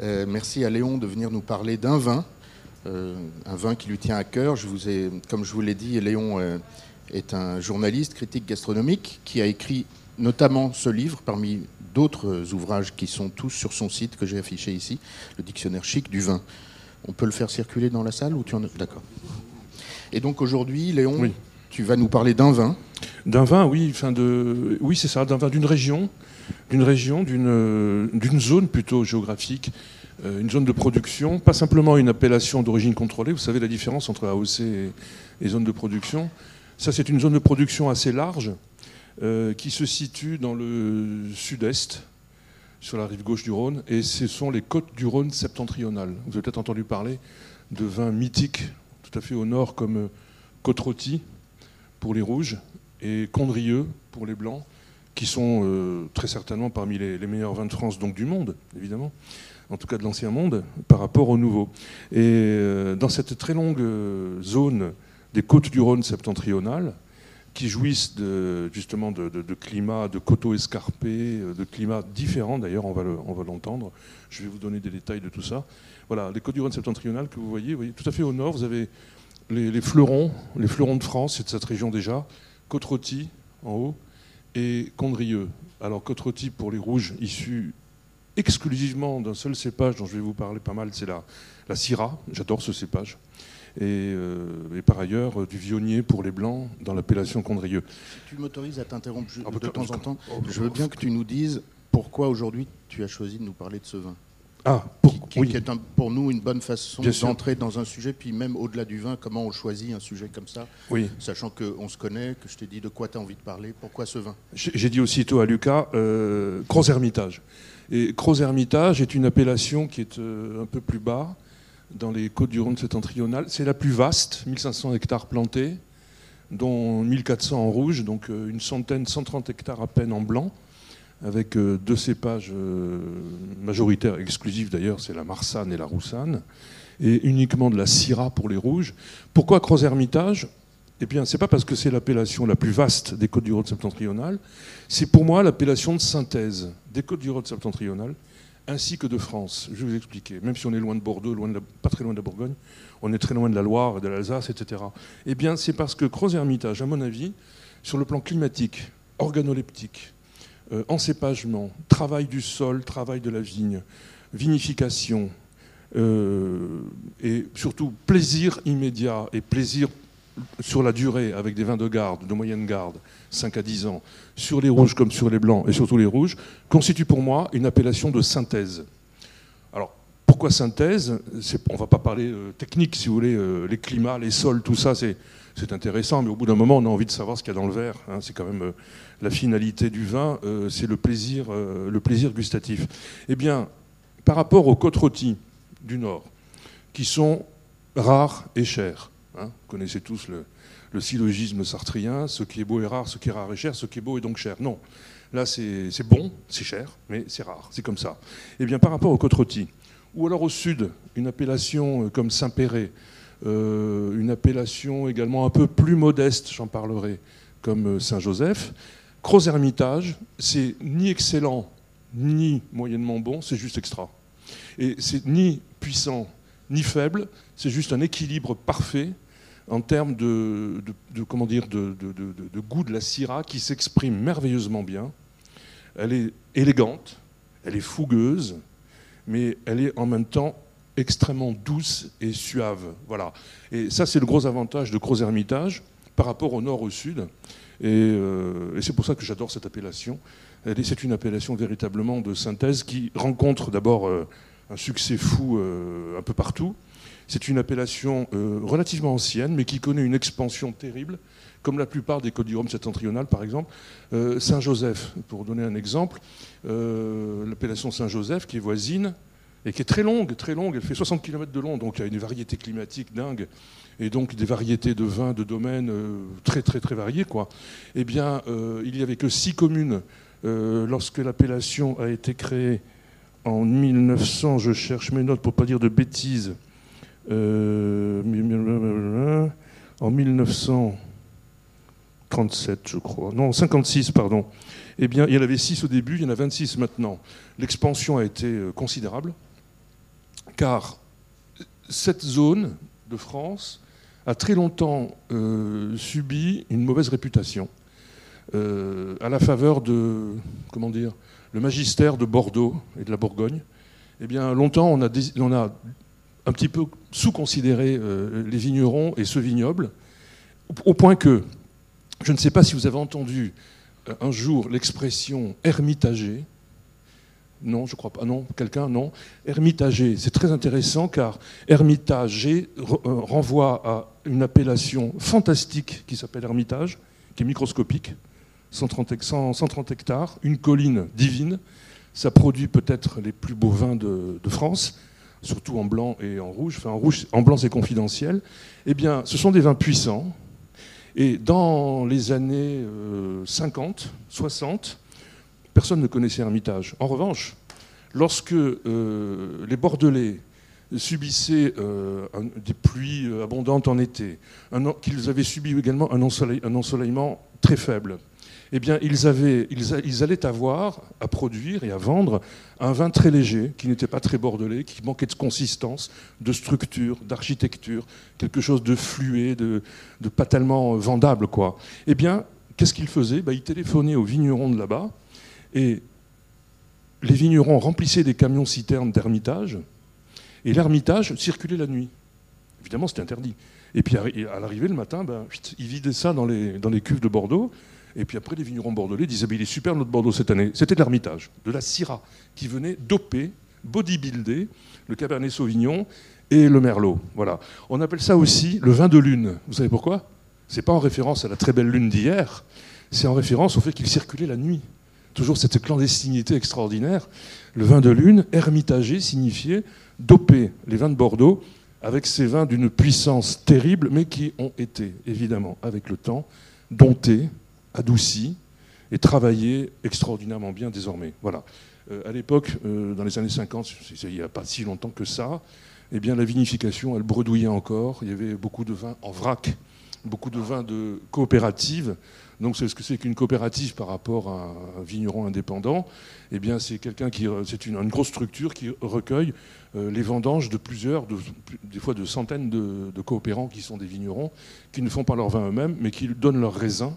Euh, merci à Léon de venir nous parler d'un vin, euh, un vin qui lui tient à cœur. Je vous ai, comme je vous l'ai dit, Léon euh, est un journaliste, critique gastronomique, qui a écrit notamment ce livre parmi d'autres ouvrages qui sont tous sur son site que j'ai affiché ici, le dictionnaire chic du vin. On peut le faire circuler dans la salle ou tu en D'accord. Et donc aujourd'hui, Léon, Oui. tu vas nous parler d'un vin. D'un vin, oui, enfin de, oui, c'est ça, d'un vin d'une région, d'une région, d'une zone plutôt géographique, euh, une zone de production, pas simplement une appellation d'origine contrôlée. Vous savez la différence entre AOC et, et zone de production. Ça, c'est une zone de production assez large euh, qui se situe dans le sud-est, sur la rive gauche du Rhône, et ce sont les côtes du Rhône septentrionales. Vous avez peut-être entendu parler de vins mythiques, tout à fait au nord, comme Côte-Rôtie pour les rouges et Condrieux pour les blancs, qui sont euh, très certainement parmi les, meilleurs vins de France, donc du monde, évidemment, en tout cas de l'ancien monde, par rapport au nouveau. Et euh, dans cette très longue euh, zone des côtes du Rhône septentrional, qui jouissent justement de, de, climats, de coteaux escarpés, de climats différents d'ailleurs, on va l'entendre. Je vais vous donner des détails de tout ça. Voilà, les côtes du Rhône septentrional que vous voyez, vous voyez, tout à fait au nord, vous avez les, fleurons, les fleurons de France, c'est de cette région déjà, Côte-Rôtie en haut et Condrieux. Alors Côte-Rôtie pour les rouges issus exclusivement d'un seul cépage dont je vais vous parler pas mal, c'est la, la Syrah. J'adore ce cépage. Et, euh, et par ailleurs, euh, du vionnier pour les blancs dans l'appellation Condrieux. Tu m'autorises à t'interrompre Ah, de temps en temps. oh, Je veux bien que tu nous dises pourquoi aujourd'hui tu as choisi de nous parler de ce vin. Ah, Qui, pour, qui- oui. qui est un- pour nous une bonne façon d'entrer dans un sujet, puis même au-delà du vin, comment on choisit un sujet comme ça, oui. sachant qu'on se connaît, que je t'ai dit de quoi tu as envie de parler, pourquoi ce vin? J'ai dit aussitôt à Lucas, euh, Gros Hermitage. Et Gros Hermitage est une appellation qui est euh, un peu plus bas, dans les côtes du Rhône septentrional. C'est la plus vaste, 1500 hectares plantés, dont 1400 en rouge, donc euh, une centaine, 130 hectares à peine en blanc, avec euh, deux cépages euh, majoritaires, exclusifs d'ailleurs, c'est la Marsanne et la Roussanne, et uniquement de la Syrah pour les rouges. Pourquoi Gros Hermitage? Eh bien, c'est pas parce que c'est l'appellation la plus vaste des côtes du Rhône septentrional, c'est pour moi l'appellation de synthèse des côtes du Rhône septentrional, ainsi que de France. Je vais vous expliquer. Même si on est loin de Bordeaux, loin de pas très loin de la Bourgogne, on est très loin de la Loire, de l'Alsace, etc. Eh bien, c'est parce que Gros-Hermitage, à mon avis, sur le plan climatique, organoleptique, euh, encépagement, travail du sol, travail de la vigne, vinification, euh, et surtout plaisir immédiat et plaisir sur la durée, avec des vins de garde, de moyenne garde, 5 à 10 ans, sur les rouges comme sur les blancs, et surtout les rouges, constitue pour moi une appellation de synthèse. Alors, pourquoi synthèse? On ne va pas parler euh, technique, si vous voulez, les climats, les sols, tout ça, c'est intéressant, mais au bout d'un moment, on a envie de savoir ce qu'il y a dans le verre. hein. c'est quand même la finalité du vin, euh, c'est le plaisir, euh, le plaisir gustatif. Eh bien, par rapport aux côtes du Nord, qui sont rares et chères, hein, vous connaissez tous le, syllogisme sartrien, ce qui est beau est rare, ce qui est rare est cher, ce qui est beau est donc cher. Non, là c'est bon, c'est cher, mais c'est rare, c'est comme ça. Eh bien, par rapport aux côtes ou alors au sud, une appellation euh, comme Saint-Péret, une appellation également un peu plus modeste, j'en parlerai, comme euh, Saint-Joseph. Gros-Hermitage, c'est ni excellent, ni moyennement bon, c'est juste extra. Et c'est ni puissant, ni faible, c'est juste un équilibre parfait en termes de, comment dire, de goût de la Syrah qui s'exprime merveilleusement bien. Elle est élégante, elle est fougueuse, mais elle est en même temps extrêmement douce et suave. Voilà. Et ça, c'est le gros avantage de Gros Hermitage par rapport au nord au sud. Et, euh, et c'est pour ça que j'adore cette appellation. C'est une appellation véritablement de synthèse qui rencontre d'abord euh, un succès fou euh, un peu partout. C'est une appellation relativement ancienne, mais qui connaît une expansion terrible, comme la plupart des Côtes du par exemple. Saint-Joseph, pour donner un exemple, l'appellation Saint-Joseph, qui est voisine, et qui est très longue, très longue, elle fait 60 km de long, donc il y a une variété climatique dingue, et donc des variétés de vins, de domaines euh, très très très variées. Quoi. Eh bien, euh, il n'y avait que six communes euh, lorsque l'appellation a été créée en 1900, je cherche mes notes pour ne pas dire de bêtises, en 1937, je crois, non, 56, pardon. Eh bien, il y en avait 6 au début, il y en a 26 maintenant. L'expansion a été considérable. Car cette zone de France a très longtemps euh, subi une mauvaise réputation euh, à la faveur de, comment dire, le magistère de Bordeaux et de la Bourgogne. Eh bien, longtemps, on a, on a un petit peu sous-considéré euh, les vignerons et ce vignoble, au point que, je ne sais pas si vous avez entendu un jour l'expression ermitager, non, je crois pas. Non, quelqu'un Non. Ermitager, c'est très intéressant car ermitager euh, renvoie à une appellation fantastique qui s'appelle Hermitage, qui est microscopique, 130, hectares, une colline divine. Ça produit peut-être les plus beaux vins de, France, surtout en blanc et en rouge. En, rouge, en blanc, c'est confidentiel. Eh bien, ce sont des vins puissants. Et dans les années 50, euh, 60, personne ne connaissait Hermitage. En revanche, lorsque euh, les Bordelais subissaient euh, des pluies euh, abondantes en été, qu'ils avaient subi également un, ensoleillement très faible, eh bien, ils, allaient avoir à produire et à vendre un vin très léger, qui n'était pas très bordelais, qui manquait de consistance, de structure, d'architecture, quelque chose de flué, de, pas tellement vendable. Quoi. Eh bien, qu'est-ce qu'ils faisaient? Ben, Ils téléphonaient aux vignerons de là-bas, et les vignerons remplissaient des camions citernes d'ermitage, et l'ermitage circulait la nuit. Évidemment, c'était interdit. Et puis à l'arrivée le matin, ben, ils vidaient ça dans les, cuves de Bordeaux. Et puis après, les vignerons bordelais disaient Il est super notre Bordeaux cette année. C'était de l'ermitage, de la Syrah, qui venait doper, bodybuilder le Cabernet Sauvignon et le Merlot. Voilà. On appelle ça aussi le vin de lune. Vous savez pourquoi? C'est pas en référence à la très belle lune d'hier, c'est en référence au fait qu'il circulait la nuit toujours cette clandestinité extraordinaire. Le vin de lune, ermitagé, signifiait doper les vins de Bordeaux avec ces vins d'une puissance terrible, mais qui ont été, évidemment, avec le temps, domptés, adoucis et travaillés extraordinairement bien désormais. Voilà. Euh, à l'époque, euh, dans les années 50, il n'y a pas si longtemps que ça, eh bien, la vinification, elle bredouillait encore. Il y avait beaucoup de vins en vrac, beaucoup de vins de coopératives donc, c'est ce que c'est qu'une coopérative par rapport à un vigneron indépendant Eh bien, c'est quelqu'un qui, c'est une, grosse structure qui recueille euh, les vendanges de plusieurs, des fois de centaines de, coopérants qui sont des vignerons, qui ne font pas leur vin eux-mêmes, mais qui donnent leur raisin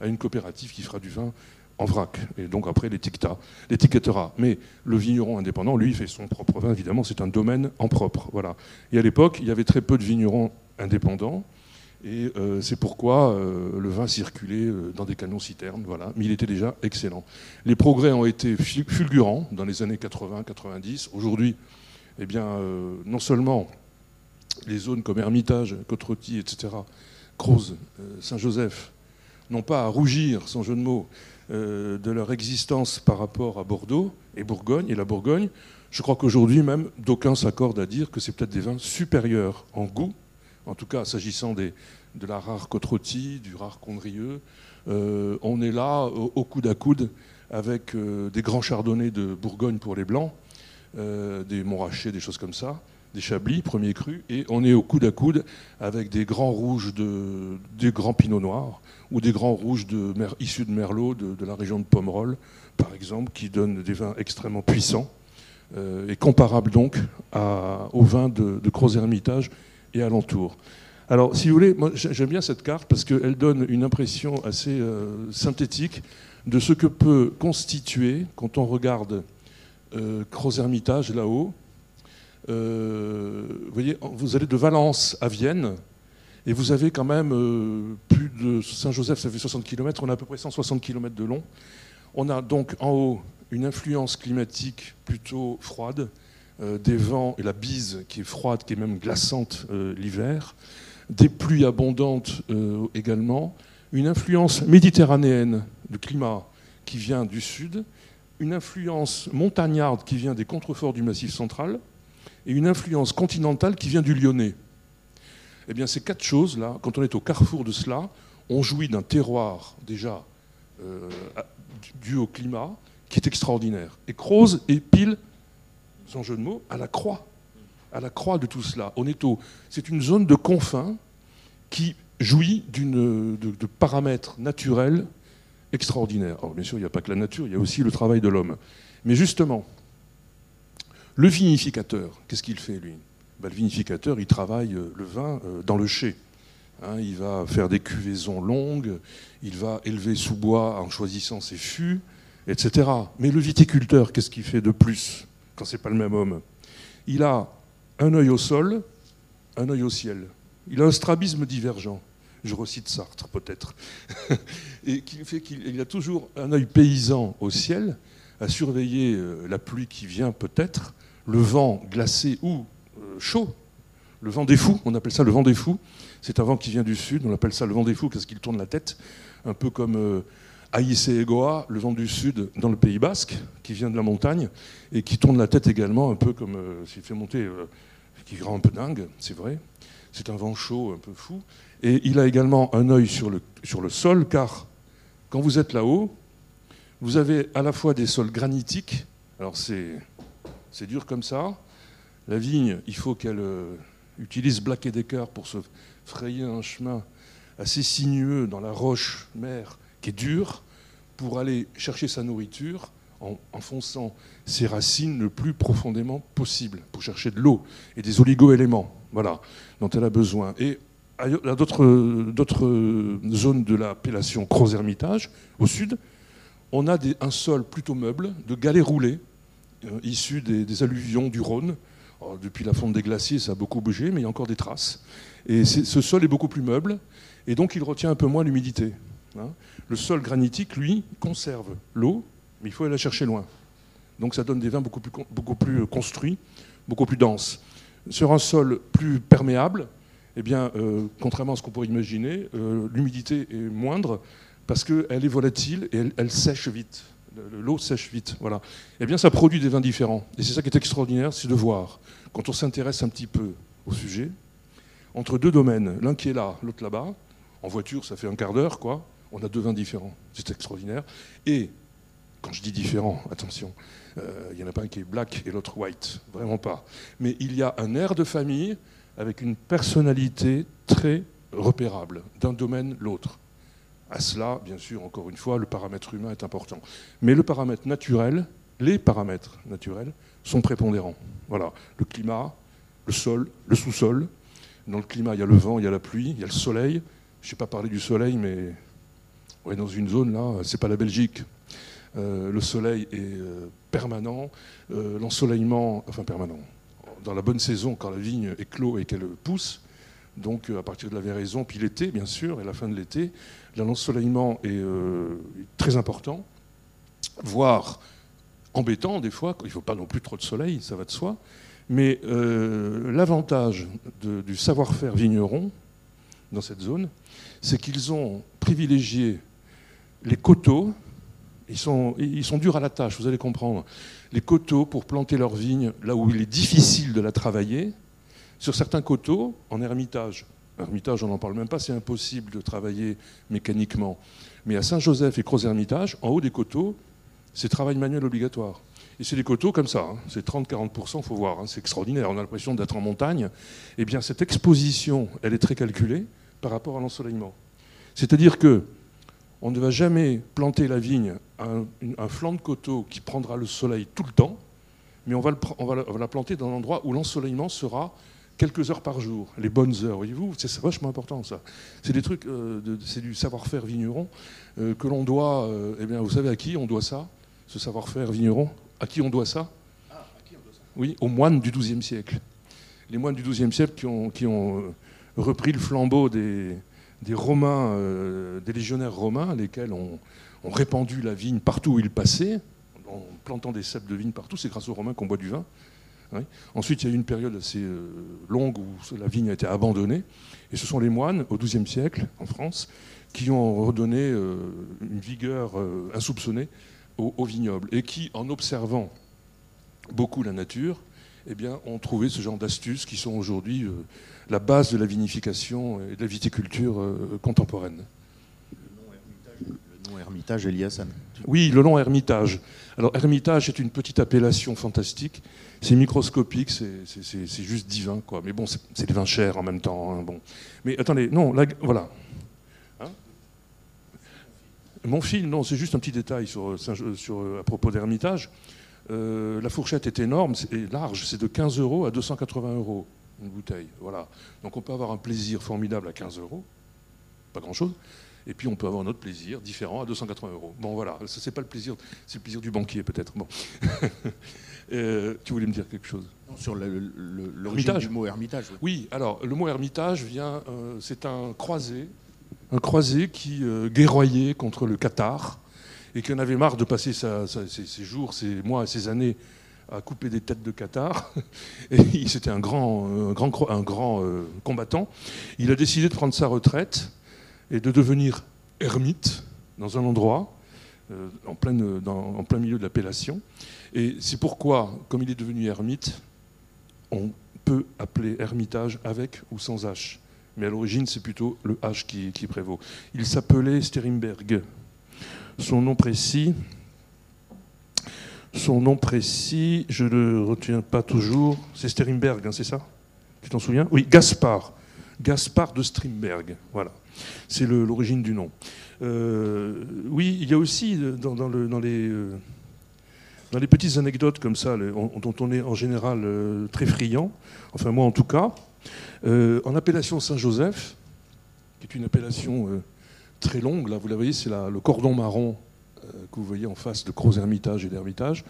à une coopérative qui fera du vin en vrac, et donc après l'étiquettera. Mais le vigneron indépendant, lui, fait son propre vin, évidemment, c'est un domaine en propre. Voilà. Et à l'époque, il y avait très peu de vignerons indépendants. Et euh, c'est pourquoi euh, le vin circulait euh, dans des canons citernes, voilà. Mais il était déjà excellent. Les progrès ont été fulgurants dans les années 80-90. Aujourd'hui, eh bien, non seulement les zones comme Hermitage, Côte-Rôtie, etc., Croze, Saint-Joseph, n'ont pas à rougir, sans jeu de mots, de leur existence par rapport à Bordeaux et Bourgogne et la Bourgogne. Je crois qu'aujourd'hui même, d'aucuns s'accordent à dire que c'est peut-être des vins supérieurs en goût en tout cas s'agissant de la rare côte du rare Condrieux, euh, on est là au, coude à coude avec euh, des grands chardonnays de Bourgogne pour les blancs, euh, des Montrachet, des choses comme ça, des Chablis, premier cru, et on est au coude à coude avec des grands rouges, de, des grands pinots noirs, ou des grands rouges issus de Merlot, de, la région de Pomerol, par exemple, qui donnent des vins extrêmement puissants, et comparables donc aux vins de, de Gros Hermitage et alentour. Alors, si vous voulez, moi j'aime bien cette carte parce qu'elle donne une impression assez euh, synthétique de ce que peut constituer, quand on regarde euh, Hermitage là-haut, euh, vous voyez, vous allez de Valence à Vienne, et vous avez quand même euh, plus de Saint-Joseph, ça fait 60 km, on a à peu près 160 km de long. On a donc en haut une influence climatique plutôt froide, des vents et la bise qui est froide, qui est même glaçante euh, l'hiver, des pluies abondantes euh, également, une influence méditerranéenne du climat qui vient du sud, une influence montagnarde qui vient des contreforts du Massif central, et une influence continentale qui vient du Lyonnais. Eh bien, ces quatre choses-là, quand on est au carrefour de cela, on jouit d'un terroir déjà dû au climat qui est extraordinaire. Et Croze est pile sans jeu de mots, à la croix. À la croix de tout cela. On c'est une zone de confins qui jouit d'une, de, paramètres naturels extraordinaires. Alors bien sûr, il n'y a pas que la nature, il y a aussi le travail de l'homme. Mais justement, Le vinificateur, qu'est-ce qu'il fait lui? Ben, Le vinificateur, il travaille euh, le vin euh, dans le chai. Hein, il va faire des cuvaisons longues, il va élever sous bois en choisissant ses fûts, etc. Mais le viticulteur, qu'est-ce qu'il fait de plus? Quand c'est pas le même homme Il a un œil au sol, un œil au ciel. Il a un strabisme divergent. Je recite Sartre peut-être. et qui fait qu'il a toujours un œil paysan au ciel, à surveiller euh, la pluie qui vient peut-être, le vent glacé ou euh, chaud, le vent des fous, on appelle ça le vent des fous. C'est un vent qui vient du sud, on appelle ça le vent des fous parce qu'il tourne la tête, un peu comme euh, Aïs et Egoa, le vent du sud dans le Pays Basque, qui vient de la montagne, et qui tourne la tête également, un peu comme s'il fait monter, qui rend un peu dingue, c'est vrai. C'est un vent chaud, un peu fou. Et il a également un œil sur le, sur le sol, car quand vous êtes là-haut, vous avez à la fois des sols granitiques, alors c'est, c'est dur comme ça. La vigne, il faut qu'elle euh, utilise Black Decker pour se frayer un chemin assez sinueux dans la roche mer qui est dure pour aller chercher sa nourriture en enfonçant ses racines le plus profondément possible pour chercher de l'eau et des oligo-éléments voilà, dont elle a besoin. Et à d'autres zones de l'appellation Gros-Hermitage, au sud, on a un sol plutôt meuble, de galets roulés, euh, issus des, alluvions du Rhône. depuis la fonte des glaciers, ça a beaucoup bougé, mais il y a encore des traces. Et ce sol est beaucoup plus meuble, et donc il retient un peu moins l'humidité. Hein. Le sol granitique, lui, conserve l'eau, mais il faut aller la chercher loin. Donc ça donne des vins beaucoup plus, plus construits, beaucoup plus denses. Sur un sol plus perméable, eh bien, euh, contrairement à ce qu'on pourrait imaginer, euh, l'humidité est moindre parce qu'elle est volatile et elle, sèche vite. L'eau sèche vite. Voilà. Eh bien, ça produit des vins différents. Et c'est ça qui est extraordinaire, c'est de voir, quand on s'intéresse un petit peu au sujet, entre deux domaines, l'un qui est là, l'autre là-bas, en voiture, ça fait un quart d'heure, quoi. On a deux vins différents. C'est extraordinaire. Et quand je dis différent, attention, euh, il n'y en a pas un qui est black et l'autre white, vraiment pas. Mais il y a un air de famille avec une personnalité très repérable d'un domaine l'autre. À cela, bien sûr, encore une fois, le paramètre humain est important. Mais le paramètre naturel, les paramètres naturels, sont prépondérants. Voilà, le climat, le sol, le sous-sol. Dans le climat, il y a le vent, il y a la pluie, il y a le soleil. Je n'ai pas parlé du soleil, mais ouais, dans une zone là, c'est pas la Belgique. Euh, le soleil est euh, permanent, euh, l'ensoleillement, enfin permanent, dans la bonne saison, quand la vigne est clos et qu'elle pousse, donc à partir de la véraison, puis l'été, bien sûr, et la fin de l'été, l'ensoleillement est, très important, voire embêtant des fois, il ne faut pas non plus trop de soleil, ça va de soi, mais l'avantage du savoir-faire vigneron dans cette zone, c'est qu'ils ont privilégié les coteaux, ils sont, durs à la tâche, vous allez comprendre. Les coteaux, pour planter leurs vignes, là où il est difficile de la travailler, sur certains coteaux, en ermitage, Ermitage, on n'en parle même pas, c'est impossible de travailler mécaniquement. Mais à Saint-Joseph et Croz-Hermitage, en haut des coteaux, c'est travail manuel obligatoire. Et c'est des coteaux comme ça, hein. c'est 30-40%, il faut voir, hein. c'est extraordinaire, on a l'impression d'être en montagne. Eh bien, cette exposition, elle est très calculée par rapport à l'ensoleillement. C'est-à-dire que on ne va jamais planter la vigne à un, flanc de coteau qui prendra le soleil tout le temps, mais on va, la, planter dans un endroit où l'ensoleillement sera quelques heures par jour, les bonnes heures, voyez-vous, c'est vachement important ça. C'est des trucs, euh, c'est du savoir-faire vigneron euh, que l'on doit, euh, eh bien, vous savez à qui on doit ça, ce savoir-faire vigneron? À qui on doit ça? Ah, à qui on doit ça? Oui, aux moines du XIIe siècle. Les moines du XIIe siècle qui ont, qui ont repris le flambeau des, des euh, des légionnaires romains, lesquels ont, répandu la vigne partout où ils passaient, en plantant des cèpes de vigne partout. C'est grâce aux Romains qu'on boit du vin. Ensuite, il y a eu une période assez euh, longue où la vigne a été abandonnée. Et ce sont les moines, au XIIe siècle, en France, qui ont redonné euh, une vigueur insoupçonnée au, vignoble. Et qui, en observant beaucoup la nature, eh ont trouvé ce genre d'astuces qui sont aujourd'hui la base de la vinification et de la viticulture euh, contemporaine. Le nom Hermitage, Eliasson. Oui, le nom Hermitage. Alors Hermitage est une petite appellation fantastique. C'est microscopique, c'est juste divin, quoi. Mais bon, c'est des vins chers en même temps. Hein, bon. Mais attendez, non, voilà. Hein Mon fil, non, c'est juste un petit détail sur, sur, à propos d'Hermitage. Euh, la fourchette est énorme et large, c'est de 15 euros à 280 euros une bouteille. Voilà. Donc on peut avoir un plaisir formidable à 15 euros, pas grand-chose, et puis on peut avoir un autre plaisir différent à 280 euros. Bon voilà, ça c'est pas le plaisir, c'est le plaisir du banquier peut-être. Bon. Euh, tu voulais me dire quelque chose? Sur l'origine du mot ermitage. Oui. alors le mot ermitage vient, euh, c'est un croisé, un croisé qui guerroyait contre le Qatar et qui en avait marre de passer ses, jours, ses mois et ses années à couper des têtes de Qatar. Et c'était un grand, un grand, euh, combattant. Il a décidé de prendre sa retraite et de devenir ermite dans un endroit euh, en, plein, en plein milieu de l'appellation. Et c'est pourquoi, comme il est devenu ermite, on peut appeler ermitage avec ou sans H. Mais à l'origine, c'est plutôt le H qui, qui prévaut. Il s'appelait Sterimberg. Son nom précis, son nom précis, je ne le retiens pas toujours. C'est Sterimberg, hein, c'est ça? Tu t'en souviens? Oui, Gaspard. Gaspard de Strimberg. Voilà. C'est l'origine du nom. Euh, oui, il y a aussi euh, dans, les, euh, dans les petites anecdotes comme ça, dont on est en général très friand, enfin moi en tout cas, en appellation Saint-Joseph, qui est une appellation très longue. Là, vous la voyez, c'est le cordon marron que vous voyez en face de Gros Hermitage et d'Hermitage.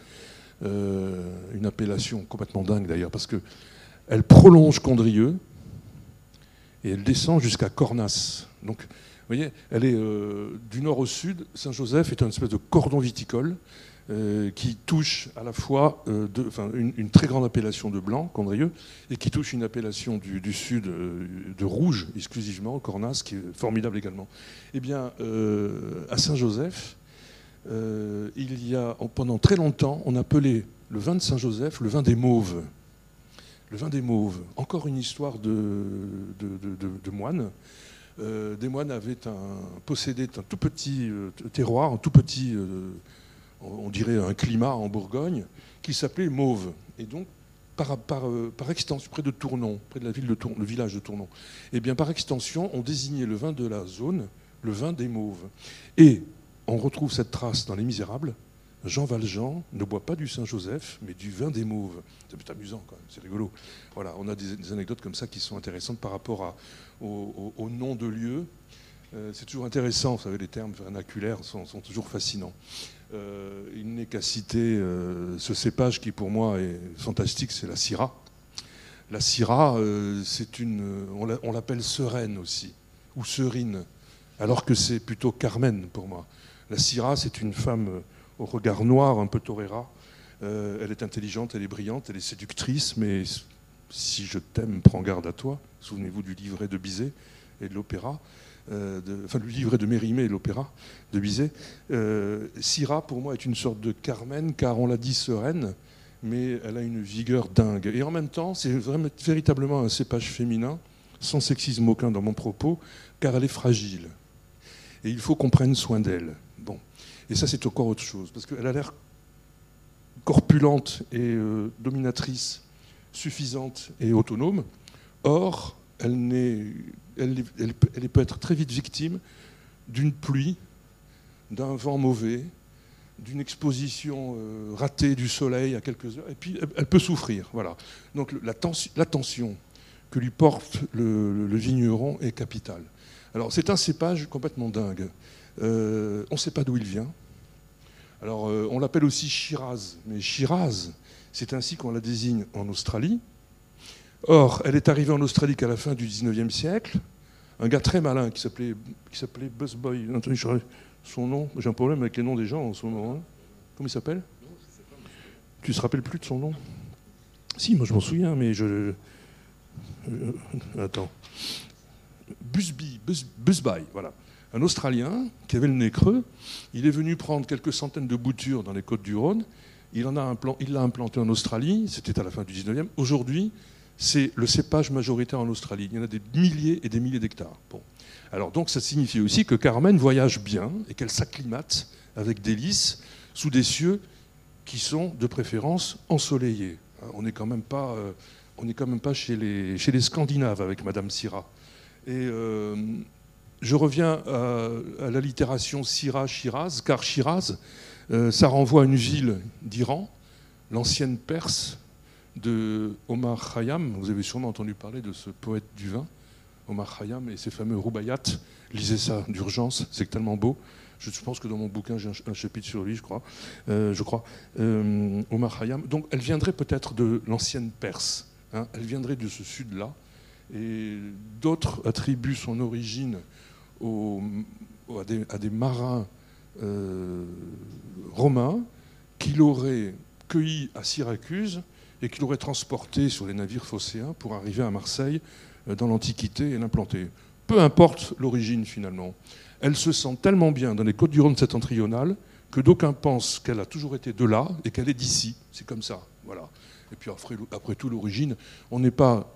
Euh, une appellation complètement dingue d'ailleurs, parce qu'elle prolonge Condrieu et elle descend jusqu'à Cornas. Donc, vous voyez, elle est euh, du nord au sud. Saint-Joseph est une espèce de cordon viticole euh, qui touche à la fois euh, une, très grande appellation de blanc, Condrieu, et qui touche une appellation du, sud euh, de rouge exclusivement, Cornas, qui est formidable également. Eh bien, à Saint-Joseph, il y a pendant très longtemps, on appelait le vin de Saint-Joseph le vin des mauves. Le vin des mauves, encore une histoire de, de, moines. des moines avaient un, possédaient un tout petit terroir, un tout petit on dirait un climat en Bourgogne, qui s'appelait Mauve. Et donc, par, euh, par, extension, près de Tournon, près de la ville de Tournon, le village de Tournon, et eh bien, par extension, on désignait le vin de la zone le vin des Mauves. Et on retrouve cette trace dans Les Misérables. Jean Valjean ne boit pas du Saint-Joseph, mais du vin des Mauves. C'est amusant, quand même, c'est rigolo. Voilà, on a des, anecdotes comme ça qui sont intéressantes par rapport au, nom de lieu. Euh, c'est toujours intéressant, vous savez, les termes vernaculaires sont toujours fascinants. Euh, il n'est qu'à citer euh, ce cépage qui pour moi est fantastique, c'est la Syrah. La Syrah, on l'appelle sereine aussi, ou serine, alors que c'est plutôt Carmen pour moi. La Syrah, c'est une femme au regard noir, un peu torera. elle est intelligente, elle est brillante, elle est séductrice, mais si je t'aime, prends garde à toi. Souvenez-vous du livret de Bizet et de l'opéra. Euh, enfin le livret de Mérimée et l'opéra de Bizet. Euh, Syrah, pour moi, est une sorte de Carmen, car on l'a dit sereine, mais elle a une vigueur dingue. Et en même temps, c'est véritablement un cépage féminin, sans sexisme aucun dans mon propos, car elle est fragile. Et il faut qu'on prenne soin d'elle. Et ça, c'est encore autre chose, parce qu'elle a l'air corpulente et euh, dominatrice, suffisante et autonome. Or, elle, peut être très vite victime d'une pluie, d'un vent mauvais, d'une exposition euh, ratée du soleil à quelques heures, et puis elle, peut souffrir. Voilà. Donc l'attention que lui porte le, vigneron est capitale. Alors c'est un cépage complètement dingue. Euh, on ne sait pas d'où il vient. Alors euh, on l'appelle aussi Shiraz, mais Shiraz, c'est ainsi qu'on la désigne en Australie. Or, elle est arrivée en Australie qu'à la fin du 19e siècle. Un gars très malin qui s'appelait, qui s'appelait Buzzboy. Son nom, j'ai un problème avec les noms des gens en ce moment. Hein. Comment il s'appelle? Tu ne te rappelles plus de son nom? Si, moi je m'en souviens, mais je. Euh, attends. Busby, Buzzby, voilà. Un Australien qui avait le nez creux. Il est venu prendre quelques centaines de boutures dans les côtes du Rhône. Il l'a implanté en Australie. C'était à la fin du 19e. Aujourd'hui, c'est le cépage majoritaire en Australie. Il y en a des milliers et des milliers d'hectares. Bon. Alors donc ça signifie aussi que Carmen voyage bien et qu'elle s'acclimate avec délice sous des cieux qui sont de préférence ensoleillés. On n'est quand même pas, euh, on quand même pas chez, les, chez les Scandinaves avec Madame Syrah. Et euh, je reviens à, la littération Syrah-Shiraz, car Shiraz, euh, ça renvoie à une ville d'Iran l'ancienne Perse de Omar Khayyam. Vous avez sûrement entendu parler de ce poète du vin, Omar Khayyam, et ses fameux Roubayat. Lisez ça d'urgence, c'est tellement beau. Je pense que dans mon bouquin, j'ai un, chapitre sur lui, je crois. Euh, je crois. Euh, Omar Khayyam. Donc, elle viendrait peut-être de l'ancienne Perse. Hein. elle viendrait de ce sud-là. Et d'autres attribuent son origine à, des, marins euh, romains qui l'auraient cueilli à Syracuse et qui l'auraient transporté sur les navires phocéens pour arriver à Marseille dans l'Antiquité et l'implanter. Peu importe l'origine finalement elle se sent tellement bien dans les côtes du Rhône septentrional que d'aucuns pensent qu'elle a toujours été de là et qu'elle est d'ici. C'est comme ça. Voilà. Et puis après, tout, l'origine, on n'est pas.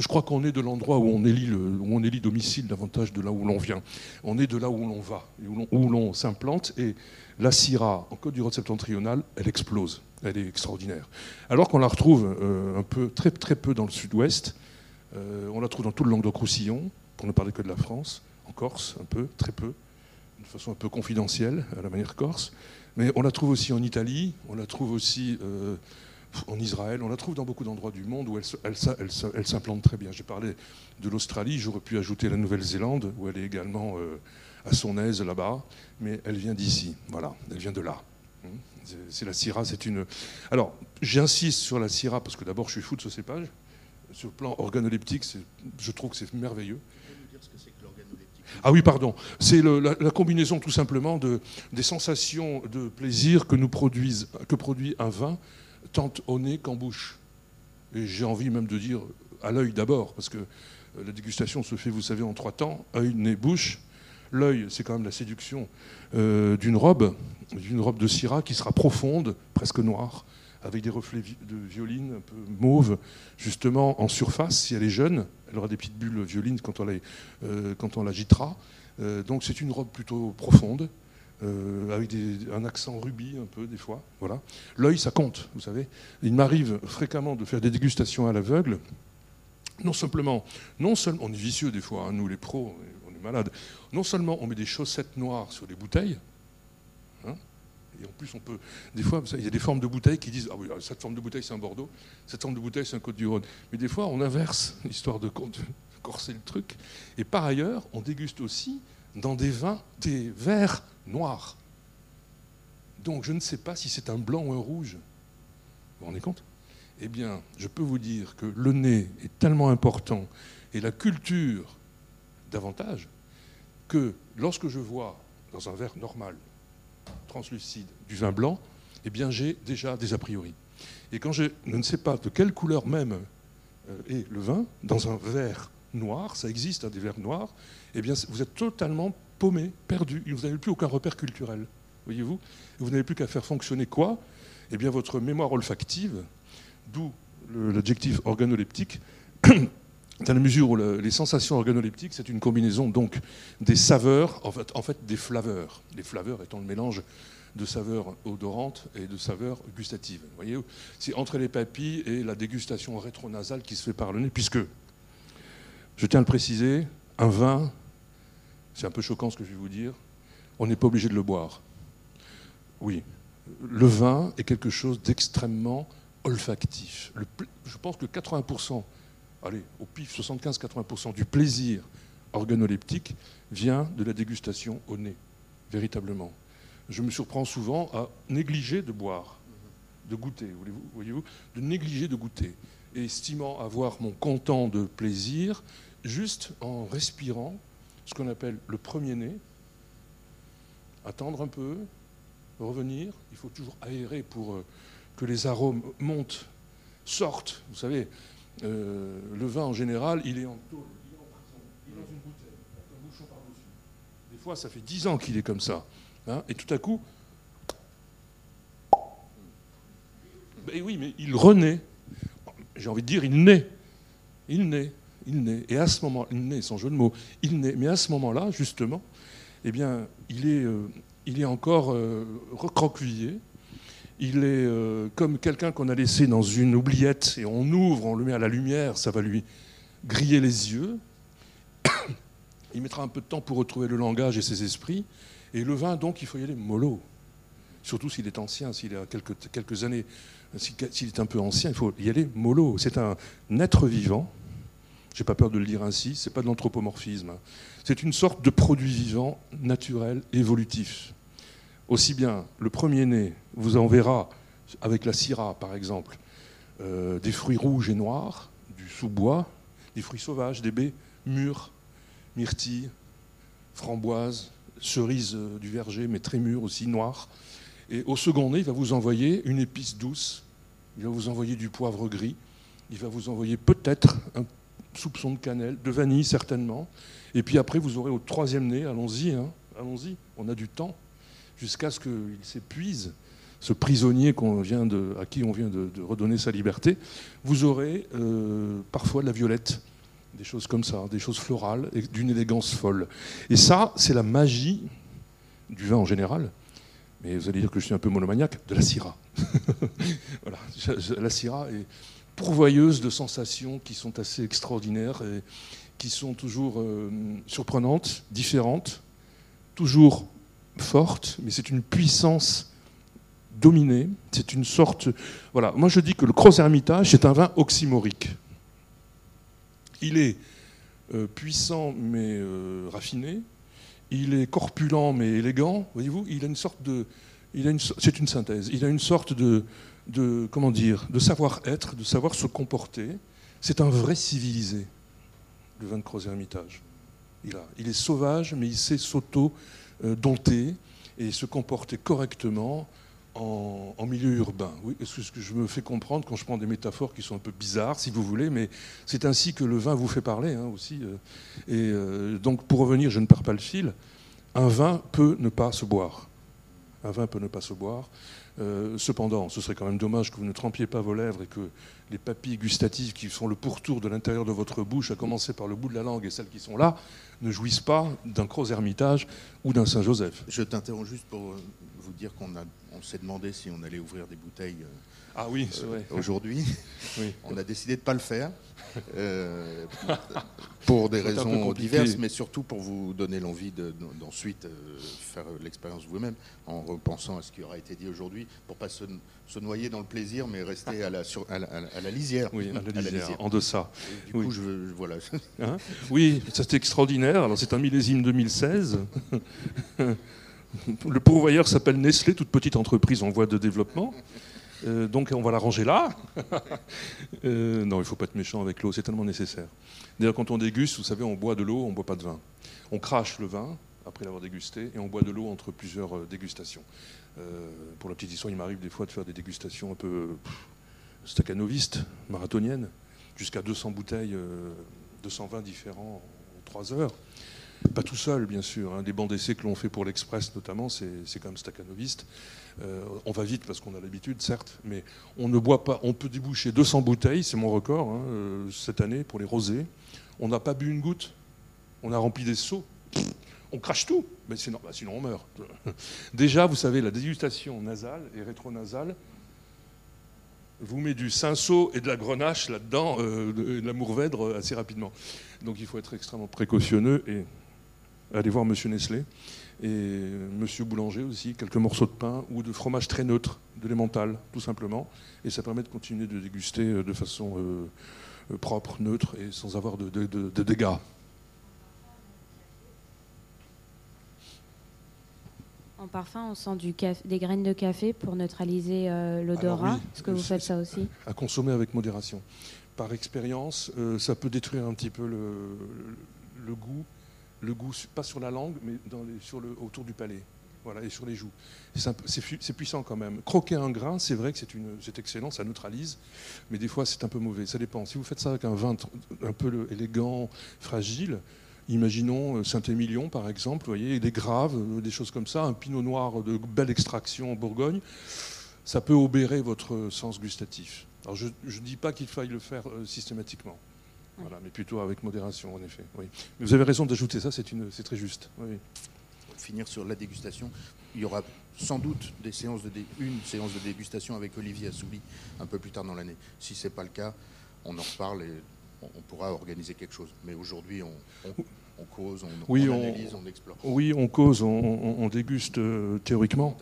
Je crois qu'on est de l'endroit où on élit, domicile davantage de là où l'on vient. On est de là où l'on va, où l'on s'implante. Et la Syrah, en Côte du Rhône septentrional, elle explose. Elle est extraordinaire. Alors qu'on la retrouve euh, un peu, très, très peu dans le sud-ouest. Euh, on la trouve dans tout le Languedoc-Roussillon, pour ne parler que de la France en Corse, un peu, très peu, de façon un peu confidentielle, à la manière corse. Mais on la trouve aussi en Italie, on la trouve aussi euh, en Israël, on la trouve dans beaucoup d'endroits du monde où elle, elle, elle, s'implante très bien. J'ai parlé de l'Australie, j'aurais pu ajouter la Nouvelle-Zélande, où elle est également euh, à son aise là-bas, mais elle vient d'ici, voilà, elle vient de là. Hein. C'est la Syrah, c'est une. Alors, j'insiste sur la Syrah parce que d'abord, je suis fou de ce cépage. Sur le plan organoleptique, je trouve que c'est merveilleux. Ah oui, pardon. C'est la, combinaison tout simplement de, des sensations de plaisir que, nous produisent, que produit un vin, tant au nez qu'en bouche. Et j'ai envie même de dire à l'œil d'abord, parce que euh, la dégustation se fait, vous savez, en trois temps œil, nez, bouche. L'œil, c'est quand même la séduction euh, d'une robe, d'une robe de Syrah qui sera profonde, presque noire, avec des reflets de violine un peu mauve, justement en surface, si elle est jeune. Elle aura des petites bulles violines quand on, euh, on l'agitera. Euh, donc c'est une robe plutôt profonde, euh, avec un accent rubis un peu des fois. Voilà. L'œil, ça compte, vous savez. Il m'arrive fréquemment de faire des dégustations à l'aveugle. Non simplement, non seulement, on est vicieux des fois, hein, nous les pros, on est malades. Non seulement on met des chaussettes noires sur les bouteilles, hein, et en plus, on peut. Des fois, il y a des formes de bouteilles qui disent Ah oui, cette forme de bouteille, c'est un Bordeaux, cette forme de bouteille, c'est un Côte-du-Rhône. Mais des fois, on inverse, histoire de, corser le truc. Et par ailleurs, on déguste aussi dans des vins, des verres noirs. Donc, je ne sais pas si c'est un blanc ou un rouge. Vous vous rendez compte? Eh bien, je peux vous dire que le nez est tellement important et la culture davantage que lorsque je vois dans un verre normal translucide du vin blanc, eh bien j'ai déjà des a priori. Et quand je ne sais pas de quelle couleur même euh, est le vin, dans un verre noir, ça existe, hein, des verres noirs, eh bien vous êtes totalement paumé, perdu. Vous n'avez plus aucun repère culturel. Voyez-vous Vous n'avez plus qu'à faire fonctionner quoi? Eh bien votre mémoire olfactive, d'où l'adjectif organoleptique, dans la mesure où les sensations organoleptiques, c'est une combinaison donc des saveurs, en fait, des flaveurs. Les flaveurs étant le mélange de saveurs odorantes et de saveurs gustatives. Voyez, c'est entre les papilles et la dégustation rétronasale qui se fait par le nez, puisque, je tiens à le préciser, un vin, c'est un peu choquant ce que je vais vous dire, on n'est pas obligé de le boire. Oui, le vin est quelque chose d'extrêmement olfactif. je pense que 80% allez, au pif, 75-80% du plaisir organoleptique vient de la dégustation au nez, véritablement. Je me surprends souvent à négliger de boire, de goûter, voyez-vous, de négliger de goûter, estimant avoir mon content de plaisir juste en respirant ce qu'on appelle le premier nez, attendre un peu, revenir, il faut toujours aérer pour euh, que les arômes montent, sortent, vous savez, euh, le vin en général, il est en tôle, il est en prison, il est dans une bouteille, un bouchon par-dessus. Des fois, ça fait dix ans qu'il est comme ça. Hein, et tout à coup, ben oui, mais il renaît. J'ai envie de dire, il naît. Il naît. Il naît. Et à ce moment, il naît, sans jeu de mots, il naît. Mais à ce moment-là, justement, eh bien, il est, euh, encore euh, recroquevillé il est euh, comme quelqu'un qu'on a laissé dans une oubliette et on ouvre, on le met à la lumière, ça va lui griller les yeux. il mettra un peu de temps pour retrouver le langage et ses esprits. Et le vin, donc, il faut y aller mollo. surtout s'il est ancien, s'il a quelques, quelques années, s'il est un peu ancien, il faut y aller mollo. C'est un être vivant, j'ai pas peur de le dire ainsi, c'est pas de l'anthropomorphisme. C'est une sorte de produit vivant, naturel, évolutif. Aussi bien le premier-né vous enverra, avec la syrah par exemple, euh, des fruits rouges et noirs, du sous-bois, des fruits sauvages, des baies mûres, myrtilles, framboises, cerises euh, du verger, mais très mûres aussi, noires. Et au second nez, il va vous envoyer une épice douce, il va vous envoyer du poivre gris, il va vous envoyer peut-être un soupçon de cannelle, de vanille certainement. Et puis après, vous aurez au troisième nez, allons-y, hein, allons-y, on a du temps, jusqu'à ce qu'il s'épuise, ce prisonnier à qui on vient de, redonner sa liberté. Vous aurez euh, parfois de la violette, des choses comme ça, des choses florales, d'une élégance folle. Et ça, c'est la magie du vin en général. Mais vous allez dire que je suis un peu monomaniaque, de la Syrah. voilà, la Syrah est pourvoyeuse de sensations qui sont assez extraordinaires et qui sont toujours euh, surprenantes, différentes, toujours fortes, mais c'est une puissance dominée, c'est une sorte... Voilà, moi je dis que le Gros Hermitage est un vin oxymorique. Il est euh, puissant mais euh, raffiné, il est corpulent mais élégant, voyez-vous, il a une sorte de... C'est une synthèse, il a une sorte de, de, comment dire, de savoir-être, de savoir se comporter. C'est un vrai civilisé, le vin de Croz Hermitage. Il, a, il est sauvage, mais il sait s'auto-dompter et se comporter correctement en, milieu urbain. Oui, c'est ce que je me fais comprendre quand je prends des métaphores qui sont un peu bizarres, si vous voulez, mais c'est ainsi que le vin vous fait parler hein, aussi. Euh. Et euh, donc, pour revenir, je ne perds pas le fil. Un vin peut ne pas se boire. Un vin peut ne pas se boire. Euh, cependant, ce serait quand même dommage que vous ne trempiez pas vos lèvres et que les papilles gustatives qui font le pourtour de l'intérieur de votre bouche, à commencer par le bout de la langue et celles qui sont là, ne jouissent pas d'un Gros Hermitage ou d'un Saint-Joseph. Je t'interromps juste pour euh, vous dire qu'on on s'est demandé si on allait ouvrir des bouteilles. Euh, ah oui, Aujourd'hui, on a décidé de ne pas le faire. Euh, pour des raisons diverses, mais surtout pour vous donner l'envie d'ensuite euh, faire l'expérience vous-même, en repensant à ce qui aura été dit aujourd'hui, pour pas se, noyer dans le plaisir, mais rester à la, à la, lisière. Oui, à la lisière, en deçà. du coup, je, voilà. Hein oui, c'est extraordinaire. Alors, c'est un millésime 2016. Le pourvoyeur s'appelle Nestlé, toute petite entreprise en voie de développement. Euh, donc on va la ranger là. Euh, non, il ne faut pas être méchant avec l'eau, c'est tellement nécessaire. D'ailleurs, quand on déguste, vous savez, on boit de l'eau, on ne boit pas de vin. On crache le vin après l'avoir dégusté et on boit de l'eau entre plusieurs euh, dégustations. pour la petite histoire, il m'arrive des fois de faire des dégustations un peu staccanovistes, marathoniennes, jusqu'à 200 bouteilles, 200 vins différents en 3 heures. Pas tout seul, bien sûr. Hein. Des bancs d'essai que l'on fait pour l'Express, notamment, c'est quand même staccanoviste. Euh, on va vite parce qu'on a l'habitude, certes, mais on ne boit pas. On peut déboucher 200 bouteilles, c'est mon record hein, euh, cette année pour les rosés. On n'a pas bu une goutte. On a rempli des seaux. On crache tout, mais sinon, on meurt. Déjà, vous savez, la dégustation nasale et rétronasale vous met du cinceau et de la grenache là-dedans, euh, de la mourvèdre assez rapidement. Donc il faut être extrêmement précautionneux et aller voir Monsieur Nestlé et Monsieur Boulanger aussi, quelques morceaux de pain ou de fromage très neutre, de l'emmental tout simplement, et ça permet de continuer de déguster euh, de façon euh, euh, propre, neutre et sans avoir de, dégâts. En parfum, on sent du des graines de café pour neutraliser l'odorat. Est-ce que vous faites ça aussi? À consommer avec modération. Par expérience, ça peut détruire un petit peu le goût le goût, pas sur la langue, mais sur le, autour du palais. Voilà, et sur les joues. C'est puissant quand même. Croquer un grain, c'est vrai que c'est excellent, ça neutralise, mais des fois c'est un peu mauvais. Ça dépend. Si vous faites ça avec un vin un peu élégant, fragile, imaginons euh, Saint-Émilion par exemple, vous voyez, des graves, euh, des choses comme ça, un pinot noir de belle extraction en Bourgogne, ça peut obérer votre sens gustatif. Alors je ne dis pas qu'il faille le faire euh, systématiquement. Voilà, mais plutôt avec modération, en effet. Oui. Mais vous avez raison d'ajouter ça, c'est très juste. Oui. Pour finir sur la dégustation, il y aura sans doute des séances de une séance de dégustation avec Olivier Assouli un peu plus tard dans l'année. Si ce n'est pas le cas, on en reparle et on, pourra organiser quelque chose. Mais aujourd'hui, on, on cause, on, oui, analyse, on, explore. Oui, on cause, on, déguste euh, théoriquement.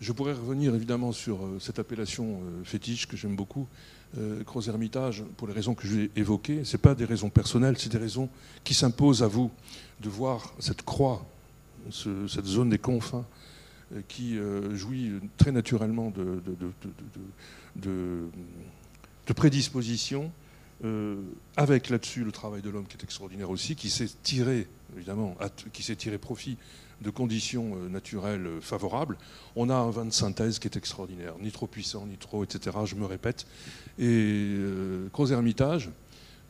Je pourrais revenir évidemment sur euh, cette appellation euh, fétiche que j'aime beaucoup, Croz Hermitage, pour les raisons que j'ai évoquées. Ce pas des raisons personnelles, c'est des raisons qui s'imposent à vous de voir cette croix, cette zone des confins qui jouit très naturellement de, de prédisposition euh, avec là-dessus le travail de l'homme qui est extraordinaire aussi, qui s'est tiré, évidemment, qui s'est tiré profit de conditions euh, naturelles euh, favorables. On a un vin de synthèse qui est extraordinaire, ni trop puissant, ni trop, etc. Je me répète. Et euh, Hermitage,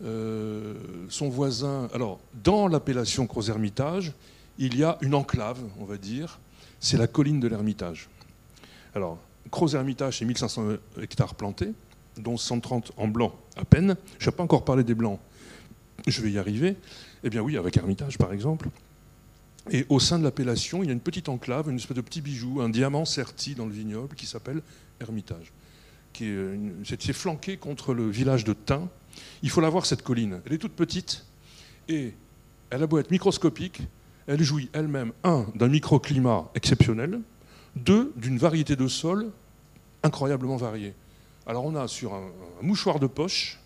son voisin. Alors, dans l'appellation Croz Hermitage, il y a une enclave, on va dire, c'est la colline de l'Hermitage. Alors, Croz Hermitage, c'est 1500 hectares plantés dont 130 en blanc à peine. Je n'ai pas encore parlé des blancs. Je vais y arriver. Eh bien oui, avec Hermitage par exemple. Et au sein de l'appellation, il y a une petite enclave, une espèce de petit bijou, un diamant serti dans le vignoble qui s'appelle Hermitage. Qui est, flanqué contre le village de Tain. Il faut la voir, cette colline. Elle est toute petite et elle a beau être microscopique, elle jouit elle-même, un, d'un microclimat exceptionnel, deux, d'une variété de sol incroyablement variée. Alors on a sur un, mouchoir de poche,